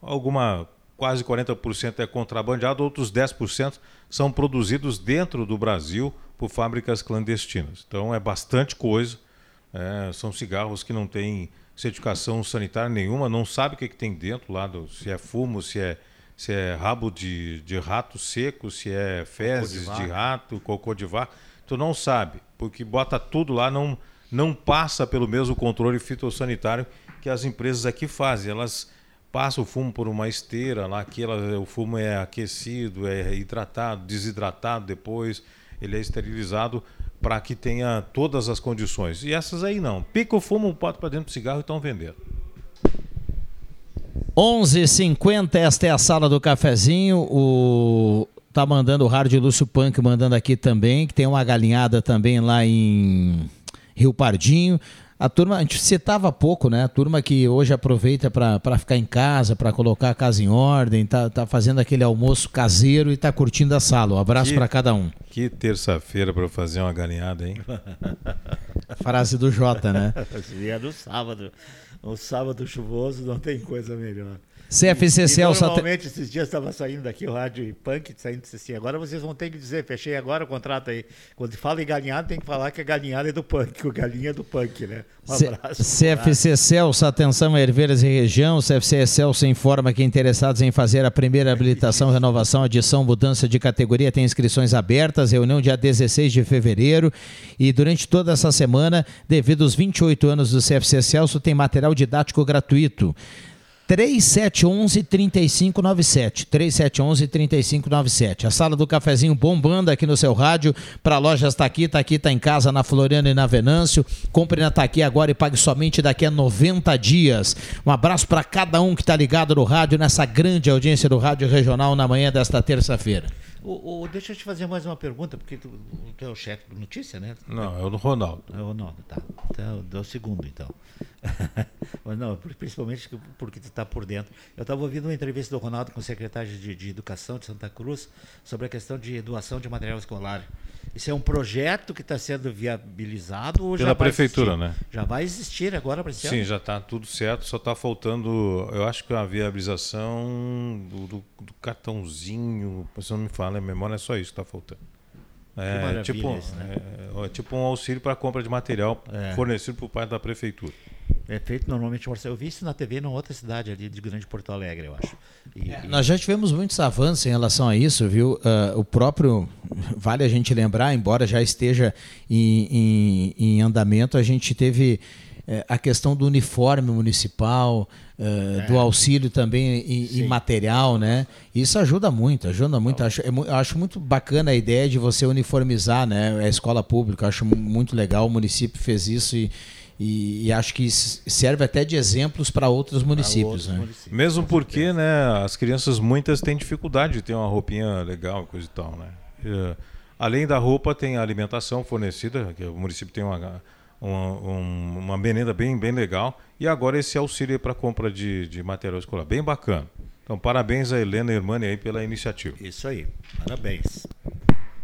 Speaker 5: Alguma quase 40% é contrabandeado, outros 10% são produzidos dentro do Brasil por fábricas clandestinas. Então é bastante coisa. É, são cigarros que não têm certificação sanitária nenhuma, não sabe o que, que tem dentro lá, do, se é fumo, se é, se é rabo de, de rato seco, se é fezes
Speaker 4: de
Speaker 5: de rato, cocô de vaca. Tu não sabe, porque bota tudo lá, não, não passa pelo mesmo controle fitossanitário que as empresas aqui fazem. Elas passam o fumo por uma esteira lá, que ela, o fumo é aquecido, é hidratado, desidratado depois, ele é esterilizado para que tenha todas as condições. E essas aí não. Pica o fumo, bota para dentro do cigarro e estão vendendo.
Speaker 1: 11:50 esta é a sala do cafezinho. O tá mandando o Hard Lúcio Punk mandando aqui também, que tem uma galinhada também lá em Rio Pardinho. A turma, a gente citava pouco, né? A turma que hoje aproveita para ficar em casa, para colocar a casa em ordem, tá, tá fazendo aquele almoço caseiro e tá curtindo a sala. Um abraço para cada um.
Speaker 5: Que terça-feira para fazer uma galinhada, hein?
Speaker 1: Frase do Jota, né?
Speaker 4: Dia do sábado. Um sábado chuvoso não tem coisa melhor.
Speaker 1: CFC Celso.
Speaker 4: Normalmente esses dias estava saindo daqui o rádio punk, saindo assim, agora vocês vão ter que dizer, fechei agora o contrato aí. Quando fala em galinhada, tem que falar que a galinhada é do punk, o galinha é do punk, né? Um abraço.
Speaker 1: CFC Celso, atenção Herveiras e região, CFC Celso informa que interessados em fazer a primeira habilitação, renovação, adição, mudança de categoria, tem inscrições abertas, reunião dia 16 de fevereiro e durante toda essa semana, devido aos 28 anos do CFC Celso, tem material didático gratuito. 3711 3597. 3711 3597. A sala do cafezinho bombando aqui no seu rádio. Para lojas Taqui, Taqui tá em casa na Floriana e na Venâncio. Compre na Taqui agora e pague somente daqui a 90 dias. Um abraço para cada um que está ligado no rádio nessa grande audiência do Rádio Regional na manhã desta terça-feira.
Speaker 4: O, o, deixa eu te fazer mais uma pergunta, porque tu, tu é o chefe do Notícia, né?
Speaker 5: Não, é o do Ronaldo.
Speaker 4: É o Ronaldo, tá. Então, é o segundo, então. Mas não, principalmente porque tu está por dentro. Eu estava ouvindo uma entrevista do Ronaldo com o secretário de, de, Educação de Santa Cruz sobre a questão de doação de material escolar. Isso é um projeto que está sendo viabilizado ou
Speaker 5: Pela
Speaker 4: já
Speaker 5: prefeitura, né?
Speaker 4: Já vai existir agora para
Speaker 5: Sim, já está tudo certo, só está faltando, eu acho que a viabilização do, do, do cartãozinho, se não me fala, a memória é só isso que está faltando. É tipo, isso, né? é, é, tipo um auxílio para compra de material é. fornecido por parte da prefeitura.
Speaker 4: É feito normalmente Eu vi isso na TV em outra cidade ali de Grande Porto Alegre, eu acho.
Speaker 1: E, é, e... Nós já tivemos muitos avanços em relação a isso, viu? Uh, o próprio, vale a gente lembrar, embora já esteja em, em, em andamento, a gente teve uh, a questão do uniforme municipal, uh, do auxílio também em, em, material, né? Isso ajuda muito, ajuda muito. Acho, é eu acho muito bacana a ideia de você uniformizar né, a escola pública. acho muito legal, o município fez isso e e, e, acho que serve até de exemplos para outros municípios. Outros né? municípios
Speaker 5: Mesmo porque né, as crianças muitas têm dificuldade de ter uma roupinha legal, coisa e tal. Né? E, além da roupa, tem a alimentação fornecida, que o município tem uma, uma, uma merenda bem, bem legal. E agora esse auxílio para compra de, de material escolar, bem bacana. Então, parabéns a Helena Irmani aí pela iniciativa.
Speaker 4: Isso aí, parabéns.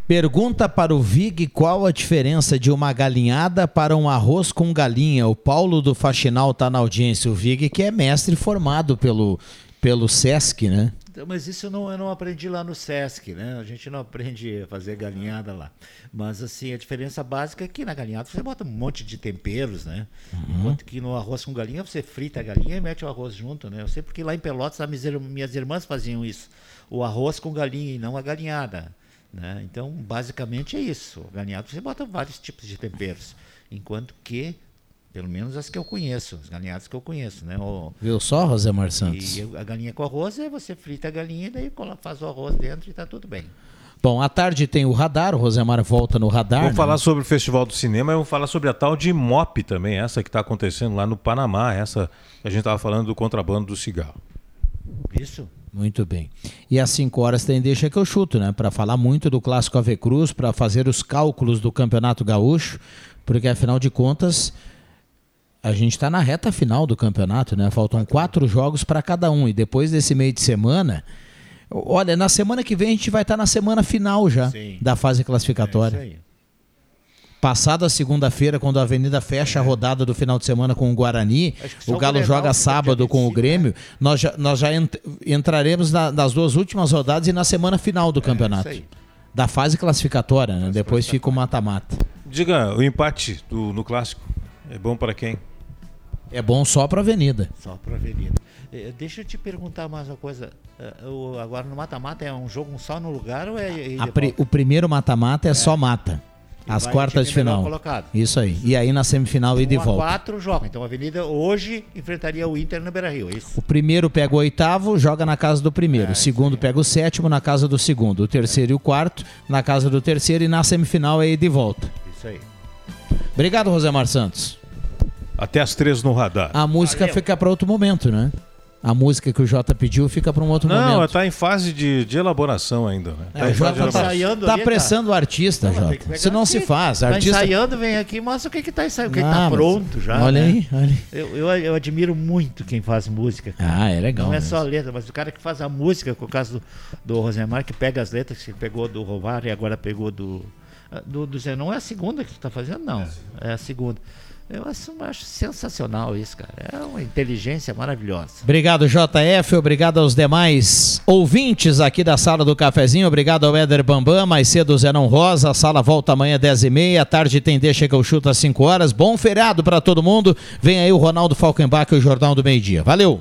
Speaker 1: Pergunta para o Vig qual a diferença de uma galinhada para um arroz com galinha. O Paulo do Faxinal está na audiência. O Vig que é mestre formado pelo, pelo Sesc, né?
Speaker 4: Então, mas isso eu não, eu não aprendi lá no Sesc, né? A gente não aprende a fazer galinhada lá. Mas assim, a diferença básica é que na galinhada você bota um monte de temperos, né? Uhum. Enquanto que no arroz com galinha você frita a galinha e mete o arroz junto, né? Eu sei porque lá em Pelotas minhas irmãs faziam isso. O arroz com galinha e não a galinhada. Né? Então, basicamente é isso. O galinhado você bota vários tipos de temperos, enquanto que, pelo menos as que eu conheço, as galinhadas que eu conheço, né? O,
Speaker 1: Viu só, Rosemar Santos?
Speaker 4: E a galinha com arroz é você frita a galinha e daí faz o arroz dentro e está tudo bem.
Speaker 1: Bom, à tarde tem o radar, o Rosemar volta no radar.
Speaker 5: Vamos né? falar sobre o Festival do Cinema e vamos falar sobre a tal de MOP também, essa que está acontecendo lá no Panamá, essa que a gente estava falando do contrabando do cigarro.
Speaker 4: Isso.
Speaker 1: Muito bem. E às 5 horas tem Deixa que eu chuto, né? Para falar muito do Clássico Ave Cruz, para fazer os cálculos do Campeonato Gaúcho, porque afinal de contas a gente está na reta final do campeonato, né? Faltam quatro jogos para cada um. E depois desse meio de semana. Olha, na semana que vem a gente vai estar tá na semana final já Sim. da fase classificatória. É isso aí. Passada segunda-feira, quando a Avenida fecha a rodada do final de semana com o Guarani, o Galo joga sábado com o Grêmio, né? nós já, nós já entraremos na, nas duas últimas rodadas e na semana final do é, campeonato. da fase classificatória, né? Depois fica o mata-mata.
Speaker 5: Diga, o empate do, no clássico é bom para quem?
Speaker 1: É bom só para a Avenida.
Speaker 4: Só para a Avenida. Eh, deixa eu te perguntar mais uma coisa. Uh, agora no mata-mata é um jogo só no lugar ou é.
Speaker 1: Pri, o primeiro mata-mata é, é, só mata. As quartas de final. Colocado. Isso aí. E aí na semifinal e de volta.
Speaker 4: quatro joga. Então a Avenida hoje enfrentaria o Inter no Beira-Rio, é isso?
Speaker 1: O primeiro pega o oitavo, joga na casa do primeiro. É, o segundo pega o sétimo na casa do segundo. O terceiro é. e o quarto na casa do terceiro e na semifinal é de volta.
Speaker 4: Isso aí.
Speaker 1: Obrigado, Rosemar Santos.
Speaker 5: Até as três no radar.
Speaker 1: A música Valeu. fica para outro momento, né? A música que o Jota pediu fica para um outro
Speaker 5: Não,
Speaker 1: momento.
Speaker 5: está em fase de, de elaboração ainda. Né?
Speaker 1: É,
Speaker 5: Tá
Speaker 1: o
Speaker 5: em fase de
Speaker 1: Jota tá,
Speaker 5: elaboração.
Speaker 4: ensaiando
Speaker 1: tá
Speaker 4: ali,
Speaker 1: apressando o artista,
Speaker 4: Não,
Speaker 1: Jota. Isso não se faz.
Speaker 4: Tá
Speaker 1: Artista...
Speaker 4: ensaiando, vem aqui, mostra o que que tá ensaiando, o que, que
Speaker 1: Ah,
Speaker 4: tá pronto já.
Speaker 1: olha
Speaker 4: né?
Speaker 1: aí, olha aí.
Speaker 4: Eu, eu, eu admiro muito quem faz música. cara.
Speaker 1: Ah, é legal
Speaker 4: Não é
Speaker 1: mesmo.
Speaker 4: só a letra, mas o cara que faz a música, com o caso do, do Rosemar, que pega as letras, que pegou do Rovar e agora pegou do, do, do Zenon. É a segunda que está fazendo? Não, é a segunda. Eu acho, sensacional isso, cara. É uma inteligência maravilhosa.
Speaker 1: Obrigado, JF. Obrigado aos demais ouvintes aqui da sala do cafezinho. Obrigado ao Éder Bambam. Mais cedo, o Zenon Rosa. A sala volta amanhã, 10h30. À tarde tem Deixa que eu chuto às 5 horas. Bom feriado para todo mundo. Vem aí o Ronaldo Falkenbach e o Jornal do Meio Dia. Valeu!